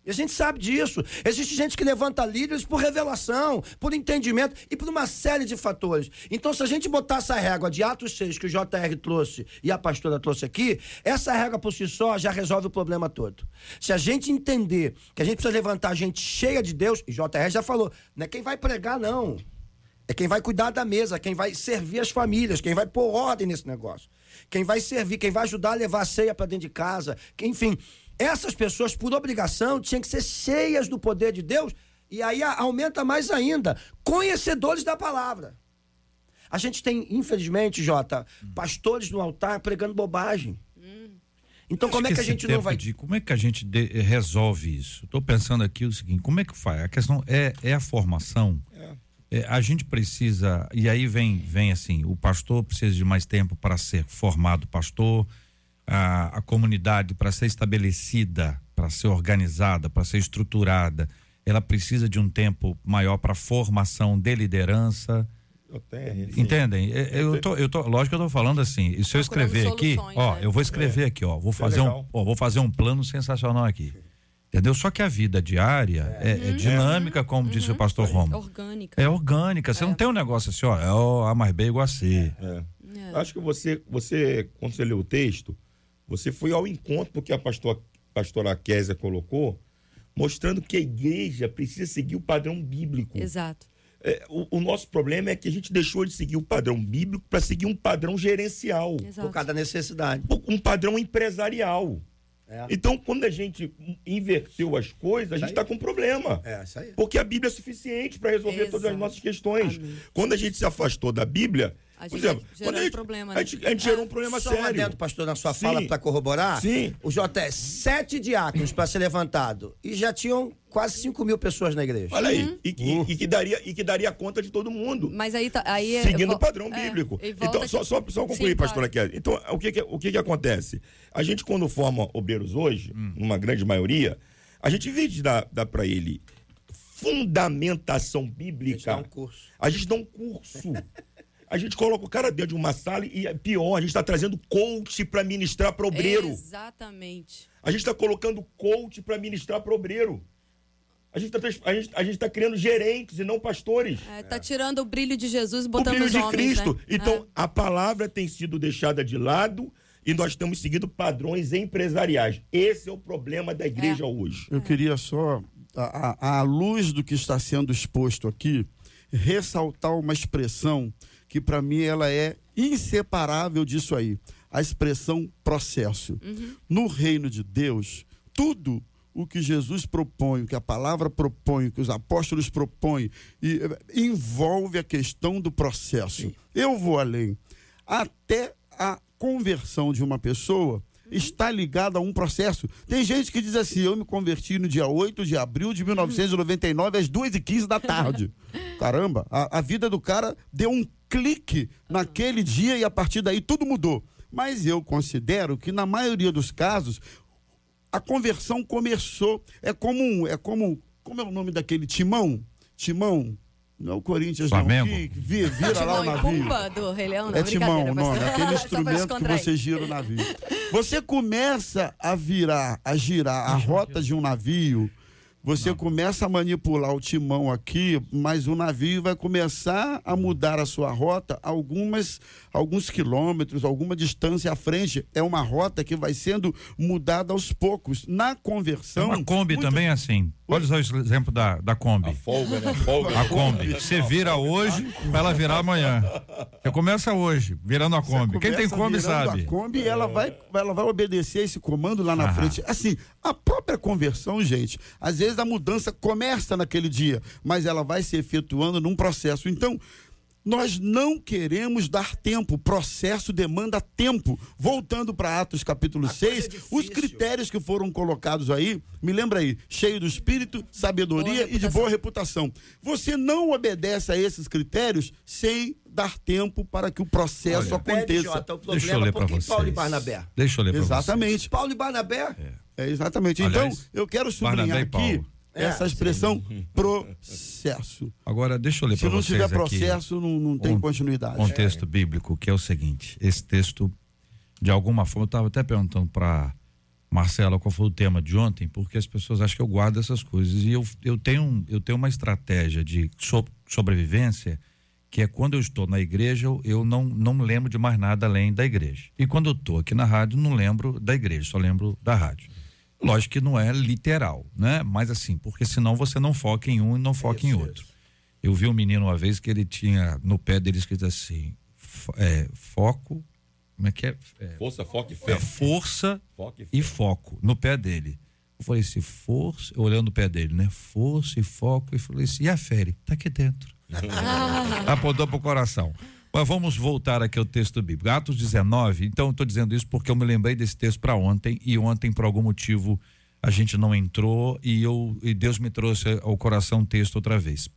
E a gente sabe disso. Existe gente que levanta líderes por revelação, por entendimento e por uma série de fatores. Então, se a gente botar essa régua de Atos 6 que o JR trouxe e a pastora trouxe aqui, essa régua por si só já resolve o problema todo. Se a gente entender que a gente precisa levantar gente cheia de Deus, e JR já falou, não é quem vai pregar, não. É quem vai cuidar da mesa, quem vai servir as famílias, quem vai pôr ordem nesse negócio. Quem vai servir, quem vai ajudar a levar a ceia para dentro de casa, quem, enfim essas pessoas, por obrigação, tinham que ser cheias do poder de Deus, e aí aumenta mais ainda, conhecedores da palavra. A gente tem, infelizmente, Jota, pastores no altar pregando bobagem. Então, como é que a gente não vai. De, como é que a gente de, resolve isso? Estou pensando aqui o seguinte: como é que faz? A questão é, é a formação. É. É, a gente precisa. E aí vem, vem assim: o pastor precisa de mais tempo para ser formado pastor a, a comunidade para ser estabelecida, para ser organizada, para ser estruturada, ela precisa de um tempo maior para formação de liderança. Tenho, Entendem? Eu tô, eu tô, lógico que eu tô falando assim. Se eu escrever aqui, ó, né? eu vou escrever é. aqui, ó, vou é fazer um, ó, vou fazer um plano sensacional aqui. Entendeu? Só que a vida diária é, é, é dinâmica, como uhum. disse o uhum. pastor Romo. É orgânica. É orgânica. Você não tem um negócio assim, ó, é o A mais B igual a C. Acho que você, você, quando você lê o texto, você foi ao encontro do que a pastor, pastora Késia colocou, mostrando que a igreja precisa seguir o padrão bíblico. Exato. É, o, o, nosso problema é que a gente deixou de seguir o padrão bíblico para seguir um padrão gerencial. Exato. Por causa da necessidade. Um padrão empresarial. É. Então, quando a gente inverteu as coisas, a gente está com problema. É, isso aí. Porque a Bíblia é suficiente para resolver Exato. todas as nossas questões. Amém. Quando a gente se afastou da Bíblia, a gente exemplo, gerou um problema. Né? A gente, a gente gerou um problema Só sério. dentro, pastor, na sua Sim. fala para corroborar. Sim. O JS, sete diáconos para ser levantado. E já tinham quase 5 mil pessoas na igreja. Olha aí. Uhum. E, que, uh. e, que daria, e que daria conta de todo mundo. Mas aí, tá, aí é, Seguindo o padrão é, bíblico. Então, só, só, só concluir, Sim, pastora claro. Então, o que, que, o que, que acontece? A gente, quando forma obreiros hoje, hum. numa grande maioria, a gente, de dar, dar para ele fundamentação bíblica. A gente dá um curso. A gente dá um curso. A gente coloca o cara dentro de uma sala e é pior, a gente está trazendo coach para ministrar para obreiro. Exatamente. A gente está colocando coach para ministrar para obreiro. A gente está a gente, a gente tá criando gerentes e não pastores. É, tá tirando o brilho de Jesus e O botando brilho nos de homens, Cristo. né? Então, É. a palavra tem sido deixada de lado e nós estamos seguindo padrões empresariais. Esse é o problema da igreja hoje. Eu queria só, à luz do que está sendo exposto aqui, ressaltar uma expressão que para mim ela é inseparável disso aí. A expressão processo. No reino de Deus, tudo o que Jesus propõe, o que a palavra propõe, o que os apóstolos propõem, e, eh, envolve a questão do processo. Eu vou além. Até a conversão de uma pessoa está ligada a um processo. Tem gente que diz assim: eu me converti no dia 8 de abril de 1999, às 2h15 da tarde. Caramba, a, a vida do cara deu um clique naquele dia e a partir daí tudo mudou. Mas eu considero que, na maioria dos casos, a conversão começou. É como um, é como como é o nome daquele timão? Timão, não é o Corinthians Flamengo? não, que vi- vira lá o Timão navio. Pumba do Rei Leão, não, É timão o nome, aquele instrumento que você gira o navio. Você começa a virar, a girar a rota de um navio, você começa a manipular o timão aqui, mas o navio vai começar a mudar a sua rota algumas, alguns quilômetros, alguma distância à frente. É uma rota que vai sendo mudada aos poucos. Na conversão. Uma Kombi muitas- também é assim. Olha só o exemplo da, da Kombi. A folga, né? Folga. A Kombi. Você vira hoje para ela virar amanhã. Você começa hoje, virando a Kombi. Quem tem Kombi sabe. A Kombi, ela vai, ela vai obedecer esse comando lá na Aham. frente. Assim, a própria conversão, gente, às vezes a mudança começa naquele dia, mas ela vai se efetuando num processo. Então, nós não queremos dar tempo, processo demanda tempo. Voltando para Atos capítulo 6, é os critérios que foram colocados aí, me lembra aí, cheio do espírito, sabedoria Boa e de boa reputação. Você não obedece a esses critérios sem dar tempo para que o processo Olha, Pede, aconteça. Jota, o Deixa eu problema ler para vocês. Paulo e Barnabé? Deixa eu ler para vocês. Exatamente. Paulo e Barnabé? É, exatamente. Aliás, então, eu quero sublinhar aqui essa É, expressão processo. Agora, deixa eu ler Se para não vocês tiver aqui processo, não, não tem um- continuidade. um texto bíblico que é o seguinte. Esse texto, de alguma forma, eu estava até perguntando para Marcela qual foi o tema de ontem, porque as pessoas acham que eu guardo essas coisas. E eu, eu, tenho, eu tenho uma estratégia de so- sobrevivência que é quando eu estou na igreja, eu, eu não, não lembro de mais nada além da igreja. E quando eu estou aqui na rádio, não lembro da igreja, só lembro da rádio. Lógico que não é literal, né? Mas assim, porque senão você não foca em um e não foca em outro. Eu vi um menino uma vez que ele tinha no pé dele escrito assim: é, foco, como é que é? É, Força, foco e é fé. força Foco e fé. e foco no pé dele. Eu falei assim, força, olhando o pé dele, né? Força e foco. E falei assim, e a fé? Ele, Tá aqui dentro. Apontou pro coração. Mas vamos voltar aqui ao texto bíblico. Atos 19. Então, estou dizendo isso porque eu me lembrei desse texto para ontem e ontem, por algum motivo, a gente não entrou e, eu, e Deus me trouxe ao coração o texto outra vez.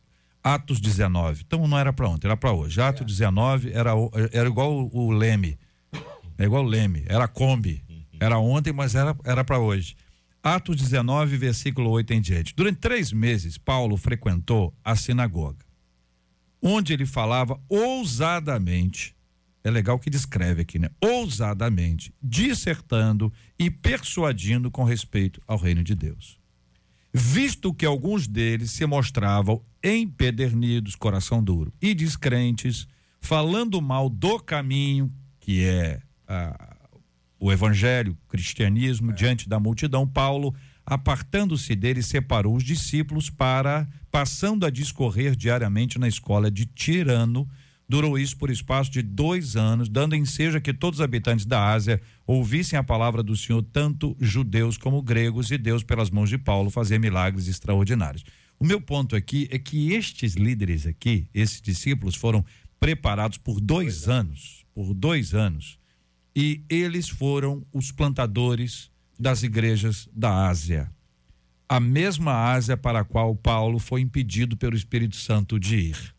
Atos 19. Então, não era para ontem, era para hoje. Atos 19 era, era igual o, o Leme. É igual o Leme. Era Kombi. Era ontem, mas era era para hoje. Atos 19, versículo 8 em diante. Durante três meses, Paulo frequentou a sinagoga onde ele falava ousadamente, é legal que descreve aqui, né? Ousadamente, dissertando e persuadindo com respeito ao reino de Deus. Visto que alguns deles se mostravam empedernidos, coração duro, e descrentes, falando mal do caminho, que é ah, o evangelho, o cristianismo, diante da multidão, Paulo, apartando-se dele, separou os discípulos para, passando a discorrer diariamente na escola de Tirano, durou isso por espaço de dois anos, dando ensejo a que todos os habitantes da Ásia ouvissem a palavra do Senhor, tanto judeus como gregos, e Deus, pelas mãos de Paulo, fazia milagres extraordinários. O meu ponto aqui é que estes líderes aqui, esses discípulos, foram preparados por dois anos, por dois anos, e eles foram os plantadores das igrejas da Ásia. A mesma Ásia para a qual Paulo foi impedido pelo Espírito Santo de ir.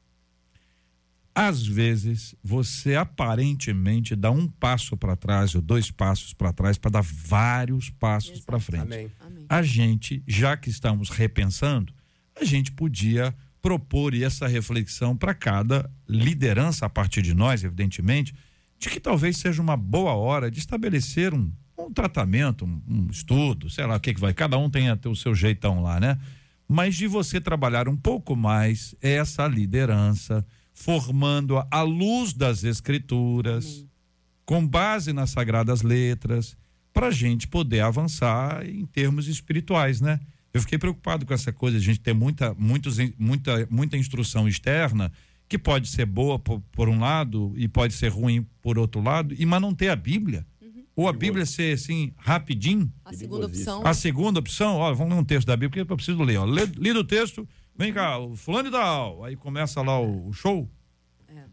Às vezes, você aparentemente dá um passo para trás ou dois passos para trás para dar vários passos para frente. Amém. A gente, já que estamos repensando, a gente podia propor essa reflexão para cada liderança a partir de nós, evidentemente, de que talvez seja uma boa hora de estabelecer um, um tratamento, um, um, estudo, sei lá o que, que vai, cada um tem até o seu jeitão lá, né? Mas de você trabalhar um pouco mais essa liderança, formando-a à luz das escrituras, Amém. com base nas sagradas letras, para a gente poder avançar em termos espirituais, né? Eu fiquei preocupado com essa coisa, a gente ter muita, muitos, muita, muita instrução externa que pode ser boa por, por, um lado e pode ser ruim por outro lado, e mas não ter a Bíblia. Ou a Bíblia ser assim, rapidinho. A segunda opção. A segunda opção, olha, vamos ler um texto da Bíblia, porque eu preciso ler. Ó. Lido o texto, vem cá, o fulano e tal. Aí começa lá o, o show. É.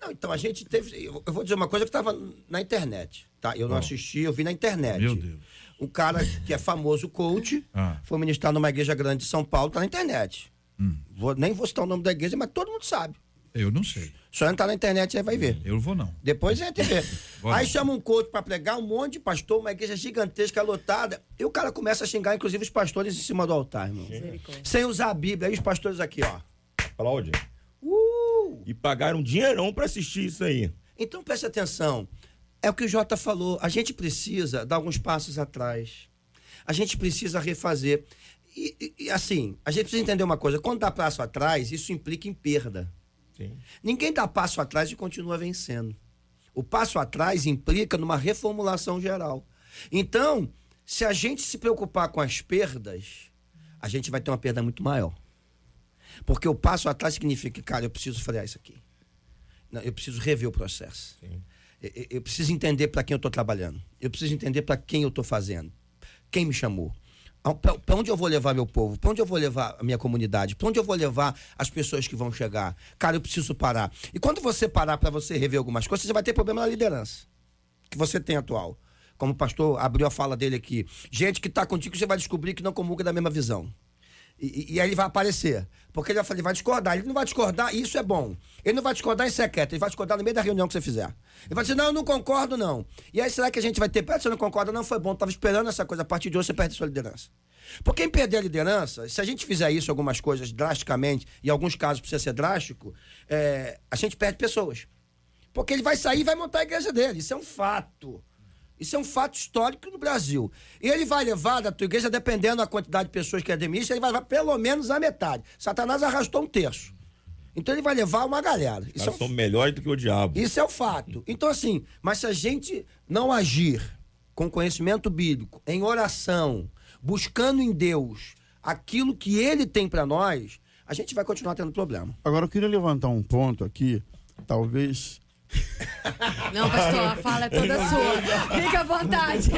Não, então a gente teve. Eu vou dizer uma coisa que estava na internet. Tá? Eu não oh. assisti, eu vi na internet. Meu Deus. Um cara que é famoso coach, ah. foi ministrar numa igreja grande de São Paulo, tá na internet. Hum. Vou, nem vou citar o nome da igreja, mas todo mundo sabe. Eu não sei. Só entrar na internet aí vai ver. Eu vou não. Depois é TV. aí chama um coach para pregar, um monte de pastor, uma igreja gigantesca, lotada. E o cara começa a xingar, inclusive, os pastores em cima do altar, irmão. Sem usar a Bíblia. Aí os pastores aqui, ó. Aplaude. Uh! E pagaram um dinheirão para assistir isso aí. Então preste atenção. É o que o Jota falou. A gente precisa dar alguns passos atrás. A gente precisa refazer. E, e, e assim, a gente precisa entender uma coisa: quando dá passo atrás, isso implica em perda. Sim. Ninguém dá passo atrás e continua vencendo. O passo atrás implica numa reformulação geral. Então, se a gente se preocupar com as perdas, a gente vai ter uma perda muito maior. Porque o passo atrás significa, cara, eu preciso frear isso aqui. Eu preciso rever o processo. Sim. Eu preciso entender para quem eu estou trabalhando. Eu preciso entender para quem eu estou fazendo. Quem me chamou. Para onde eu vou levar meu povo? Para onde eu vou levar a minha comunidade? Para onde eu vou levar as pessoas que vão chegar? Cara, eu preciso parar. E quando você parar para você rever algumas coisas, você vai ter problema na liderança que você tem atual. Como o pastor abriu a fala dele aqui. Gente que está contigo, você vai descobrir que não comunga da mesma visão. E, e, aí ele vai aparecer. Porque ele vai, ele vai discordar. Ele não vai discordar, isso é bom. Ele não vai discordar em secreto, ele vai discordar no meio da reunião que você fizer. Ele vai dizer, não, eu não concordo, não. E aí será que a gente vai ter, você não concorda, não, foi bom, estava esperando essa coisa, a partir de hoje você perde sua liderança. Porque em perder a liderança, se a gente fizer isso, algumas coisas drasticamente, e em alguns casos precisa ser drástico, é, a gente perde pessoas. Porque ele vai sair e vai montar a igreja dele, isso é um fato. Isso é um fato histórico no Brasil. E ele vai levar da tua igreja, dependendo da quantidade de pessoas que administra, ele vai levar pelo menos a metade. Satanás arrastou um terço. Então ele vai levar uma galera. Isso é um... são melhores do que o diabo. Isso é o fato. Então, assim, mas se a gente não agir com conhecimento bíblico, em oração, buscando em Deus aquilo que ele tem para nós, a gente vai continuar tendo problema. Agora, eu queria levantar um ponto aqui, talvez não, pastor, a fala é toda sua. Fique à vontade.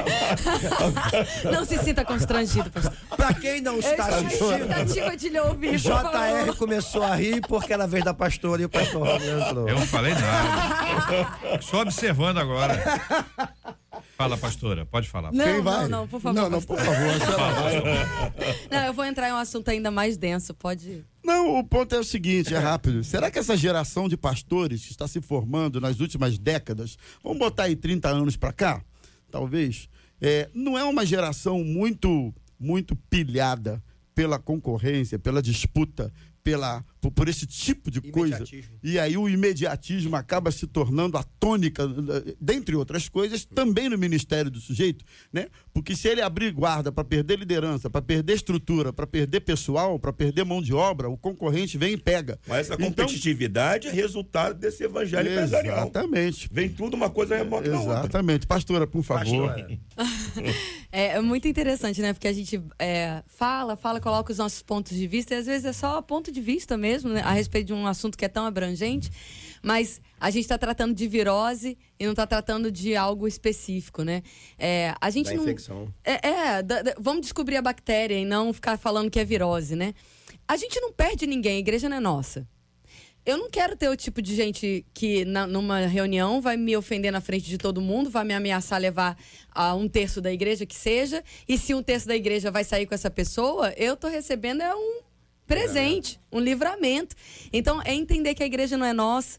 Não se sinta constrangido, pastor. Pra quem não está assistindo, de lhe ouvir, JR começou a rir porque era a vez da pastora e o pastor entrou. Eu não falei nada. Só observando agora. Fala, pastora, pode falar. Não, Quem vai? não, não, por favor. Não, não, por favor. não, eu vou entrar em um assunto ainda mais denso, pode. Não, o ponto é o seguinte, é rápido. Será que essa geração de pastores que está se formando nas últimas décadas, vamos botar aí 30 anos para cá, talvez, é, não é uma geração muito, muito pilhada pela concorrência, pela disputa, pela por, por esse tipo de coisa. E aí o imediatismo acaba se tornando a tônica, dentre outras coisas, também no ministério do sujeito, né? Porque se ele abrir guarda para perder liderança, para perder estrutura, para perder pessoal, para perder mão de obra, o concorrente vem e pega. Mas essa então competitividade então, é resultado desse evangelho empresarial. Exatamente. Vem tudo uma coisa remota Exatamente. Pastora, por favor. Pastora. é, é, muito interessante, né? Porque a gente é, fala, fala, coloca os nossos pontos de vista e às vezes é só ponto de vista mesmo mesmo, né, a respeito de um assunto que é tão abrangente, mas a gente está tratando de virose e não está tratando de algo específico, né? É, a gente da não. Infecção. É, é da, da, vamos descobrir a bactéria e não ficar falando que é virose, né? A gente não perde ninguém, a igreja não é nossa. Eu não quero ter o tipo de gente que, na, numa reunião, vai me ofender na frente de todo mundo, vai me ameaçar levar a um terço da igreja que seja, e se um terço da igreja vai sair com essa pessoa, eu tô recebendo é um presente, um livramento. Então, é entender que a igreja não é nossa,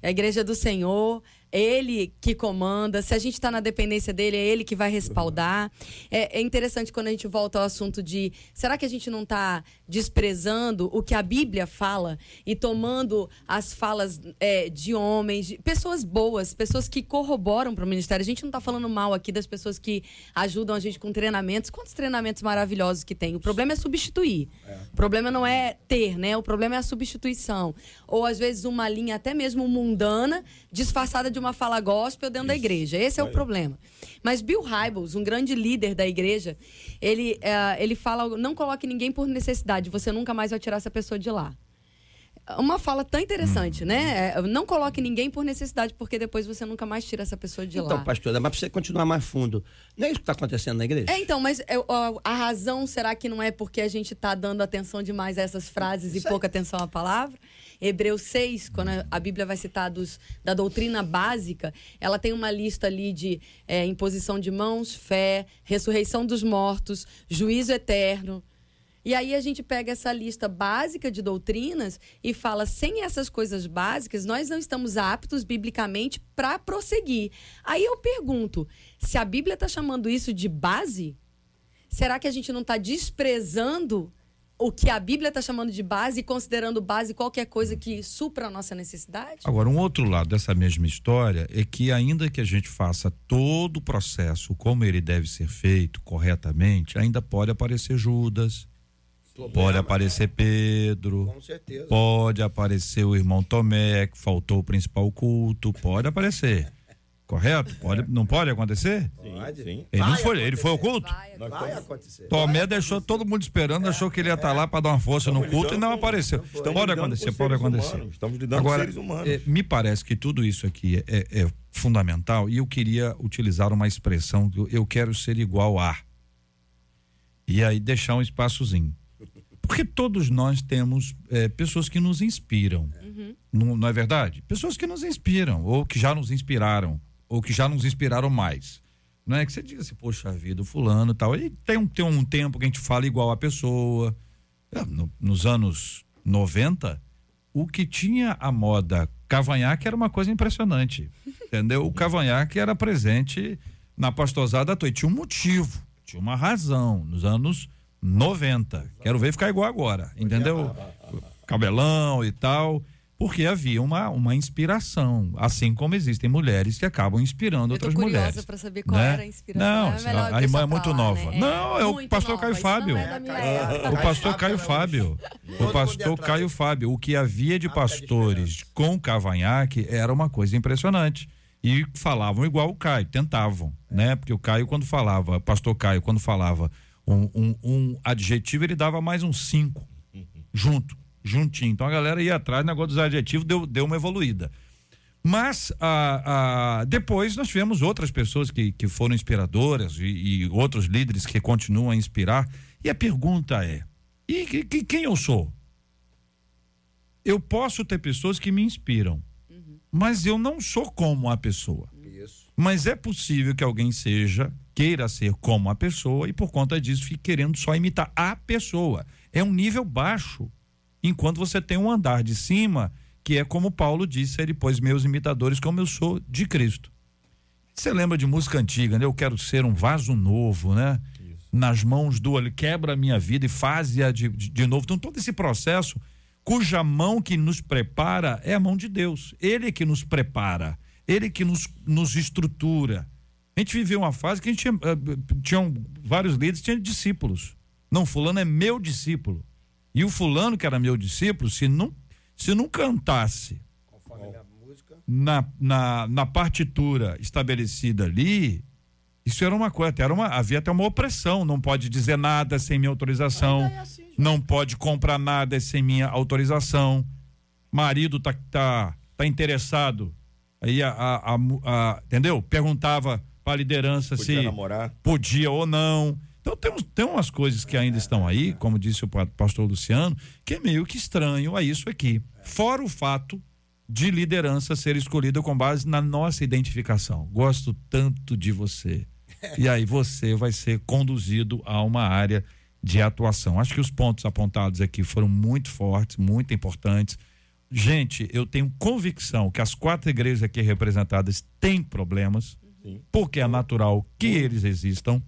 é a igreja é do Senhor. É ele que comanda, se a gente está na dependência dele, é ele que vai respaldar. É, é, interessante quando a gente volta ao assunto de será que a gente não está desprezando o que a Bíblia fala e tomando as falas é, de homens, de pessoas boas, pessoas que corroboram para o ministério. A gente não está falando mal aqui das pessoas que ajudam a gente com treinamentos. Quantos treinamentos maravilhosos que tem? O problema é substituir. É. O problema não é ter, né? O problema é a substituição. Ou às vezes uma linha até mesmo mundana, disfarçada de uma fala gospel dentro Isso. da igreja. Esse é o problema. Mas Bill Hybels, um grande líder da igreja, ele, é, ele fala: não coloque ninguém por necessidade, você nunca mais vai tirar essa pessoa de lá uma fala tão interessante, hum. né? É, não coloque ninguém por necessidade, porque depois você nunca mais tira essa pessoa de então, lá. Então, pastor, mas para você continuar mais fundo, não é isso que está acontecendo na igreja? É, então, mas é, a, a, razão será que não é porque a gente está dando atenção demais a essas frases e pouca atenção à palavra? Hebreus 6, quando a Bíblia vai citar dos, da doutrina básica, ela tem uma lista ali de é, imposição de mãos, fé, ressurreição dos mortos, juízo eterno, e aí a gente pega essa lista básica de doutrinas e fala: sem essas coisas básicas, nós não estamos aptos biblicamente para prosseguir. Aí eu pergunto: se a Bíblia está chamando isso de base, será que a gente não está desprezando o que a Bíblia está chamando de base e considerando base qualquer coisa que supra a nossa necessidade? Agora, um outro lado dessa mesma história é que, ainda que a gente faça todo o processo como ele deve ser feito corretamente, ainda pode aparecer Judas Problema, pode aparecer né? Pedro. Com certeza. Pode aparecer o irmão Tomé, que faltou o principal culto. Pode aparecer. Correto? Pode, não pode acontecer? Pode. Sim. Ele, não foi, ele foi ao culto? Vai, vai acontecer. Tomé vai deixou todo mundo esperando, é, achou que ele ia estar tá é, lá para dar uma força no culto e não apareceu. pode acontecer, pode acontecer. Humanos. Estamos lidando Agora, com seres humanos. É, me parece que tudo isso aqui é, é, fundamental e eu queria utilizar uma expressão do eu quero ser igual a. E aí deixar um espaçozinho. Porque todos nós temos é, pessoas que nos inspiram. Uhum. Não, não, é verdade? Pessoas que nos inspiram, ou que já nos inspiraram, ou que já nos inspiraram mais. Não é que você diga assim, poxa vida, o fulano e tal. E tem um, tem um tempo que a gente fala igual a pessoa. É, no, nos anos 90, o que tinha a moda cavanhaque era uma coisa impressionante. Entendeu? O cavanhaque era presente na pastosada à Tinha um motivo, tinha uma razão. Nos anos 90. Quero ver ficar igual agora, entendeu? Cabelão e tal. Porque havia uma, uma inspiração, assim como existem mulheres que acabam inspirando outras mulheres. para saber qual né? era a inspiração. Não, é a irmã é muito lá, nova. Né? Não, é o pastor nova, Caio Fábio. É o pastor Caio Fábio. O pastor Caio Fábio. O que havia de pastores com cavanhaque era uma coisa impressionante. E falavam igual o Caio, tentavam, né? Porque o Caio, quando falava, pastor Caio, quando falava um, um, um adjetivo, ele dava mais um cinco junto, juntinho. Então a galera ia atrás, o negócio dos adjetivos deu, deu uma evoluída. Mas a, a, depois nós tivemos outras pessoas que, que foram inspiradoras e, e, outros líderes que continuam a inspirar. E a pergunta é: e, que, quem eu sou? Eu posso ter pessoas que me inspiram, uhum. mas eu não sou como a pessoa. Isso. Mas é possível que alguém seja queira ser como a pessoa e por conta disso fique querendo só imitar a pessoa. É um nível baixo. Enquanto você tem um andar de cima, que é como Paulo disse, ele pôs meus imitadores como eu sou de Cristo. Você lembra de música antiga, né? Eu quero ser um vaso novo, né? Isso. Nas mãos do ele quebra a minha vida e faz-a de, de, de novo. Então todo esse processo cuja mão que nos prepara é a mão de Deus. Ele que nos prepara, ele que nos, nos estrutura, a gente viveu uma fase que a gente tinha, uh, tinham vários líderes, tinha discípulos. Não, fulano é meu discípulo. E o fulano que era meu discípulo, se não, se não cantasse na, na, na partitura estabelecida ali, isso era uma coisa, era uma, havia até uma opressão. Não pode dizer nada sem minha autorização. É assim, não pode comprar nada sem minha autorização. Marido tá, tá, tá interessado. Aí a, a, a, a entendeu? Perguntava para a liderança podia se namorar. podia ou não. Então tem, tem umas coisas que ainda estão aí, como disse o pastor Luciano, que é meio que estranho a isso aqui. Fora o fato de liderança ser escolhida com base na nossa identificação. Gosto tanto de você. E aí você vai ser conduzido a uma área de atuação. Acho que os pontos apontados aqui foram muito fortes, muito importantes. gente, eu tenho convicção que as quatro igrejas aqui representadas têm problemas, porque é natural que eles existam,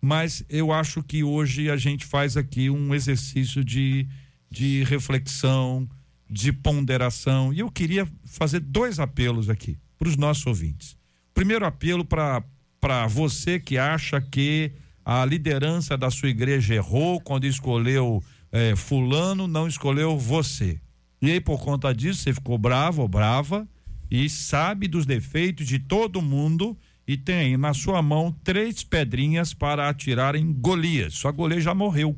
mas eu acho que hoje a gente faz aqui um exercício de, de reflexão, de ponderação, e eu queria fazer dois apelos aqui para os nossos ouvintes. Primeiro apelo para você que acha que a liderança da sua igreja errou quando escolheu é, fulano, não escolheu você. E aí, por conta disso, você ficou bravo ou brava e sabe dos defeitos de todo mundo e tem aí na sua mão três pedrinhas para atirar em Golias. Só Golias já morreu.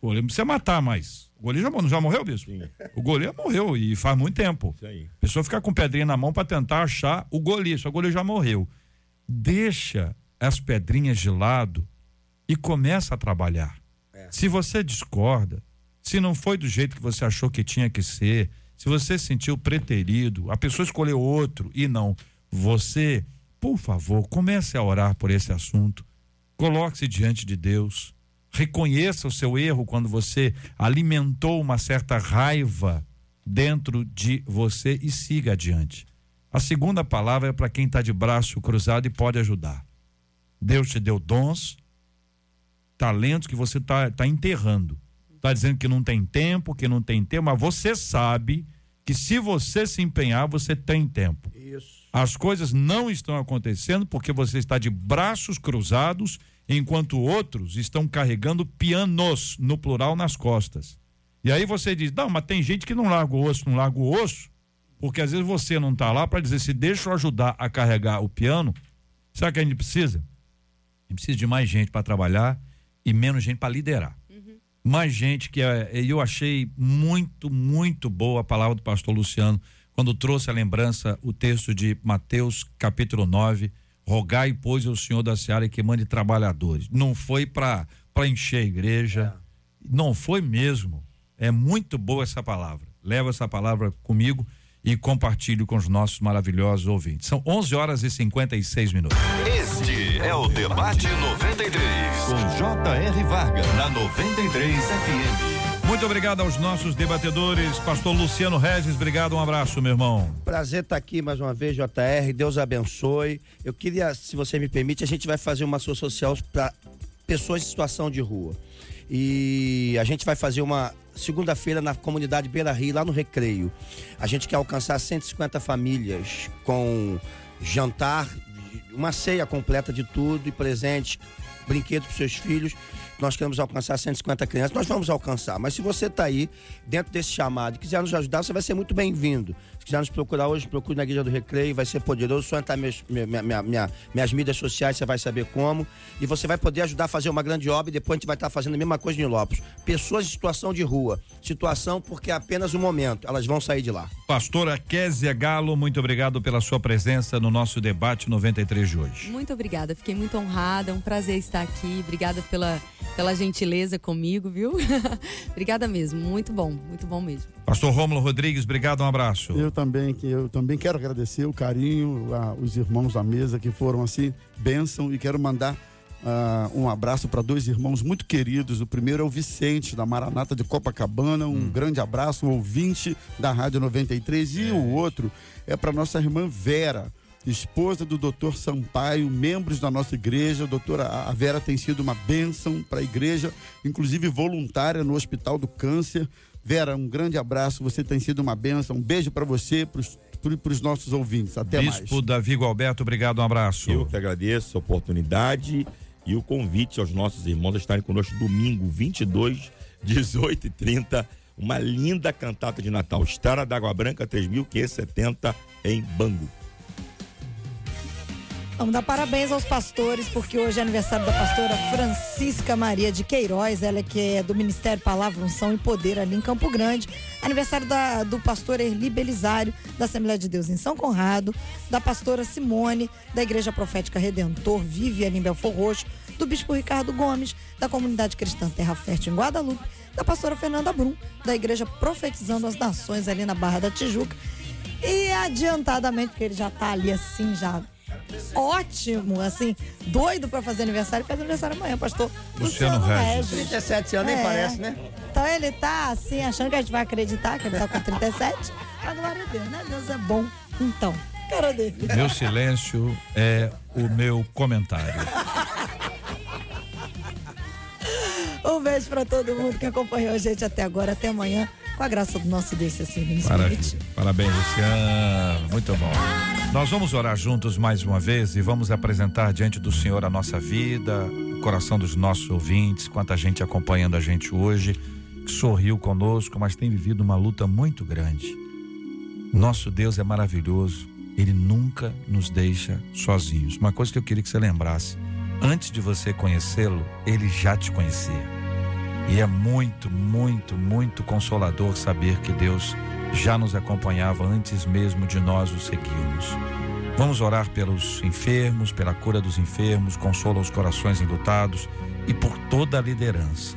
O Golias não precisa matar mais. O Golias já, já morreu, bispo? Sim. O Golias morreu e faz muito tempo. Isso aí. A pessoa fica com pedrinha na mão para tentar achar o Golias. Só o Golias já morreu. Deixa as pedrinhas de lado e começa a trabalhar. É. Se você discorda, se não foi do jeito que você achou que tinha que ser, se você sentiu preterido, a pessoa escolheu outro e não, você, por favor, comece a orar por esse assunto. Coloque-se diante de Deus. Reconheça o seu erro quando você alimentou uma certa raiva dentro de você e siga adiante. A segunda palavra é para quem está de braço cruzado e pode ajudar. Deus te deu dons, talentos que você está tá enterrando. Está dizendo que não tem tempo, que não tem tempo, mas você sabe que se você se empenhar, você tem tempo. Isso. As coisas não estão acontecendo porque você está de braços cruzados, enquanto outros estão carregando pianos, no plural, nas costas. E aí você diz: não, mas tem gente que não larga o osso, não larga o osso, porque às vezes você não está lá para dizer se deixa eu ajudar a carregar o piano. Sabe o que a gente precisa? A gente precisa de mais gente para trabalhar e menos gente para liderar. Uhum. Mais gente que é, eu achei muito, muito boa a palavra do pastor Luciano quando trouxe a lembrança o texto de Mateus capítulo 9, rogai pois ao Senhor da Seara que mande trabalhadores. Não foi para para encher a igreja, é. não foi mesmo. É muito boa essa palavra. Leva essa palavra comigo e compartilhe com os nossos maravilhosos ouvintes. São 11 horas e 56 minutos. Este é o Debate 93, com J.R. Varga, na 93 FM. Muito obrigado aos nossos debatedores. Pastor Luciano Regis, obrigado, um abraço, meu irmão. Prazer estar aqui mais uma vez, JR. Deus abençoe. Eu queria, se você me permite, a gente vai fazer uma ação social para pessoas em situação de rua. E a gente vai fazer uma segunda-feira na comunidade Beira Rio, lá no Recreio. A gente quer alcançar 150 famílias com jantar, uma ceia completa de tudo e presente, brinquedos para seus filhos nós queremos alcançar 150 crianças, nós vamos alcançar. Mas se você está aí, dentro desse chamado, e quiser nos ajudar, você vai ser muito bem-vindo. Se quiser nos procurar hoje, procure na Igreja do Recreio, vai ser poderoso. Só entrar minhas, minha, minha, minha, minhas mídias sociais, você vai saber como. E você vai poder ajudar a fazer uma grande obra e depois a gente vai estar tá fazendo a mesma coisa em Lopes. Pessoas em situação de rua. Situação porque é apenas um momento, elas vão sair de lá. Pastora Kézia Galo, muito obrigado pela sua presença no nosso debate 93 de hoje. Muito obrigada, fiquei muito honrada, um prazer estar aqui. Obrigada pela pela gentileza comigo, viu? Obrigada mesmo, muito bom, muito bom mesmo. Pastor Rômulo Rodrigues, obrigado, um abraço. Eu também, eu também quero agradecer o carinho, a, os irmãos da mesa que foram assim, bênção, e quero mandar uh, um abraço para dois irmãos muito queridos. O primeiro é o Vicente, da Maranata de Copacabana, um hum. grande abraço, um ouvinte da Rádio 93, e é. o outro é para nossa irmã Vera esposa do doutor Sampaio, membros da nossa igreja. A doutora a Vera tem sido uma bênção para a igreja, inclusive voluntária no Hospital do Câncer. Vera, um grande abraço, você tem sido uma bênção. Um beijo para você, para os nossos ouvintes. Até Bispo mais. Bispo Davi Alberto, obrigado, um abraço. Eu que agradeço a oportunidade e o convite aos nossos irmãos a estarem conosco domingo 22, 18 e 30 uma linda cantata de Natal, Estrada d'Água Branca 3570 em Bangu. Vamos dar parabéns aos pastores, porque hoje é aniversário da pastora Francisca Maria de Queiroz, ela que é do Ministério Palavra, Unção e Poder ali em Campo Grande. Aniversário da, do pastor Erli Belisário, da Assembleia de Deus em São Conrado, da pastora Simone, da Igreja Profética Redentor, Viviane em Belfor Roxo, do bispo Ricardo Gomes, da Comunidade Cristã Terra Fértil em Guadalupe, da pastora Fernanda Brum, da Igreja Profetizando as Nações ali na Barra da Tijuca. E adiantadamente, porque ele já está ali assim, já ótimo, assim, doido pra fazer aniversário, faz aniversário amanhã, pastor Luciano Luciano, Regis. Regis. 37 anos, nem É. parece, né? Então ele tá assim, achando que a gente vai acreditar que ele tá com 37. Mas glória a Deus, né? Deus é bom. Então, cara dele. Meu silêncio é o meu comentário. Um beijo pra todo mundo que acompanhou a gente até agora, até amanhã, com a graça do nosso Deus assim, Maravilha. Parabéns, Luciano. Muito bom. Nós vamos orar juntos mais uma vez e vamos apresentar diante do Senhor a nossa vida, o coração dos nossos ouvintes, quanta gente acompanhando a gente hoje, que sorriu conosco, mas tem vivido uma luta muito grande. Nosso Deus é maravilhoso, ele nunca nos deixa sozinhos. Uma coisa que eu queria que você lembrasse: antes de você conhecê-lo, ele já te conhecia. E é muito, muito, muito consolador saber que Deus já nos acompanhava antes mesmo de nós o seguirmos. Vamos orar pelos enfermos, pela cura dos enfermos, consola os corações enlutados e por toda a liderança.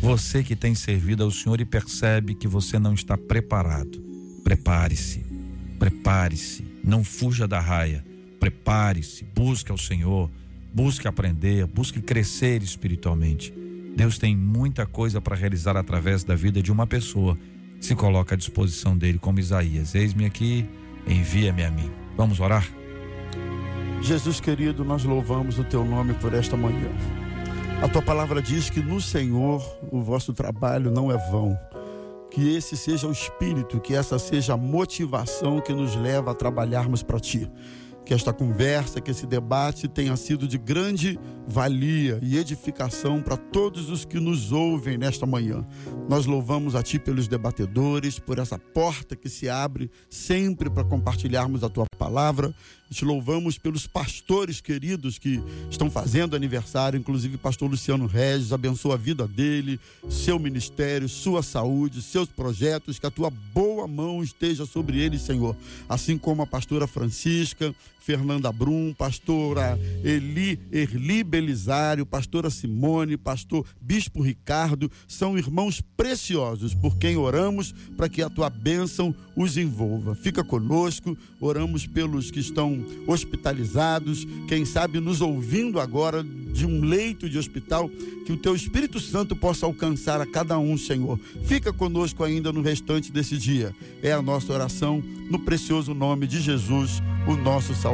Você que tem servido ao Senhor e percebe que você não está preparado, prepare-se, prepare-se, não fuja da raia, prepare-se, busque ao Senhor, busque aprender, busque crescer espiritualmente. Deus tem muita coisa para realizar através da vida de uma pessoa que se coloca à disposição dele, como Isaías. Eis-me aqui, envia-me a mim. Vamos orar? Jesus querido, nós louvamos o teu nome por esta manhã. A tua palavra diz que no Senhor o vosso trabalho não é vão. Que esse seja o espírito, que essa seja a motivação que nos leva a trabalharmos para ti. Que esta conversa, que esse debate tenha sido de grande valia e edificação para todos os que nos ouvem nesta manhã. Nós louvamos a Ti pelos debatedores, por essa porta que se abre sempre para compartilharmos a Tua palavra. Te louvamos pelos pastores queridos que estão fazendo aniversário, inclusive pastor Luciano Regis, abençoa a vida dele, seu ministério, sua saúde, seus projetos, que a tua boa mão esteja sobre eles, Senhor. Assim como a pastora Francisca, Fernanda Brum, pastora Eli, Erli Belisário, pastora Simone, pastor Bispo Ricardo, são irmãos preciosos por quem oramos para que a tua bênção os envolva. Fica conosco, oramos pelos que estão hospitalizados, quem sabe nos ouvindo agora de um leito de hospital, que o teu Espírito Santo possa alcançar a cada um, Senhor. Fica conosco ainda no restante desse dia. É a nossa oração no precioso nome de Jesus, o nosso Salvador.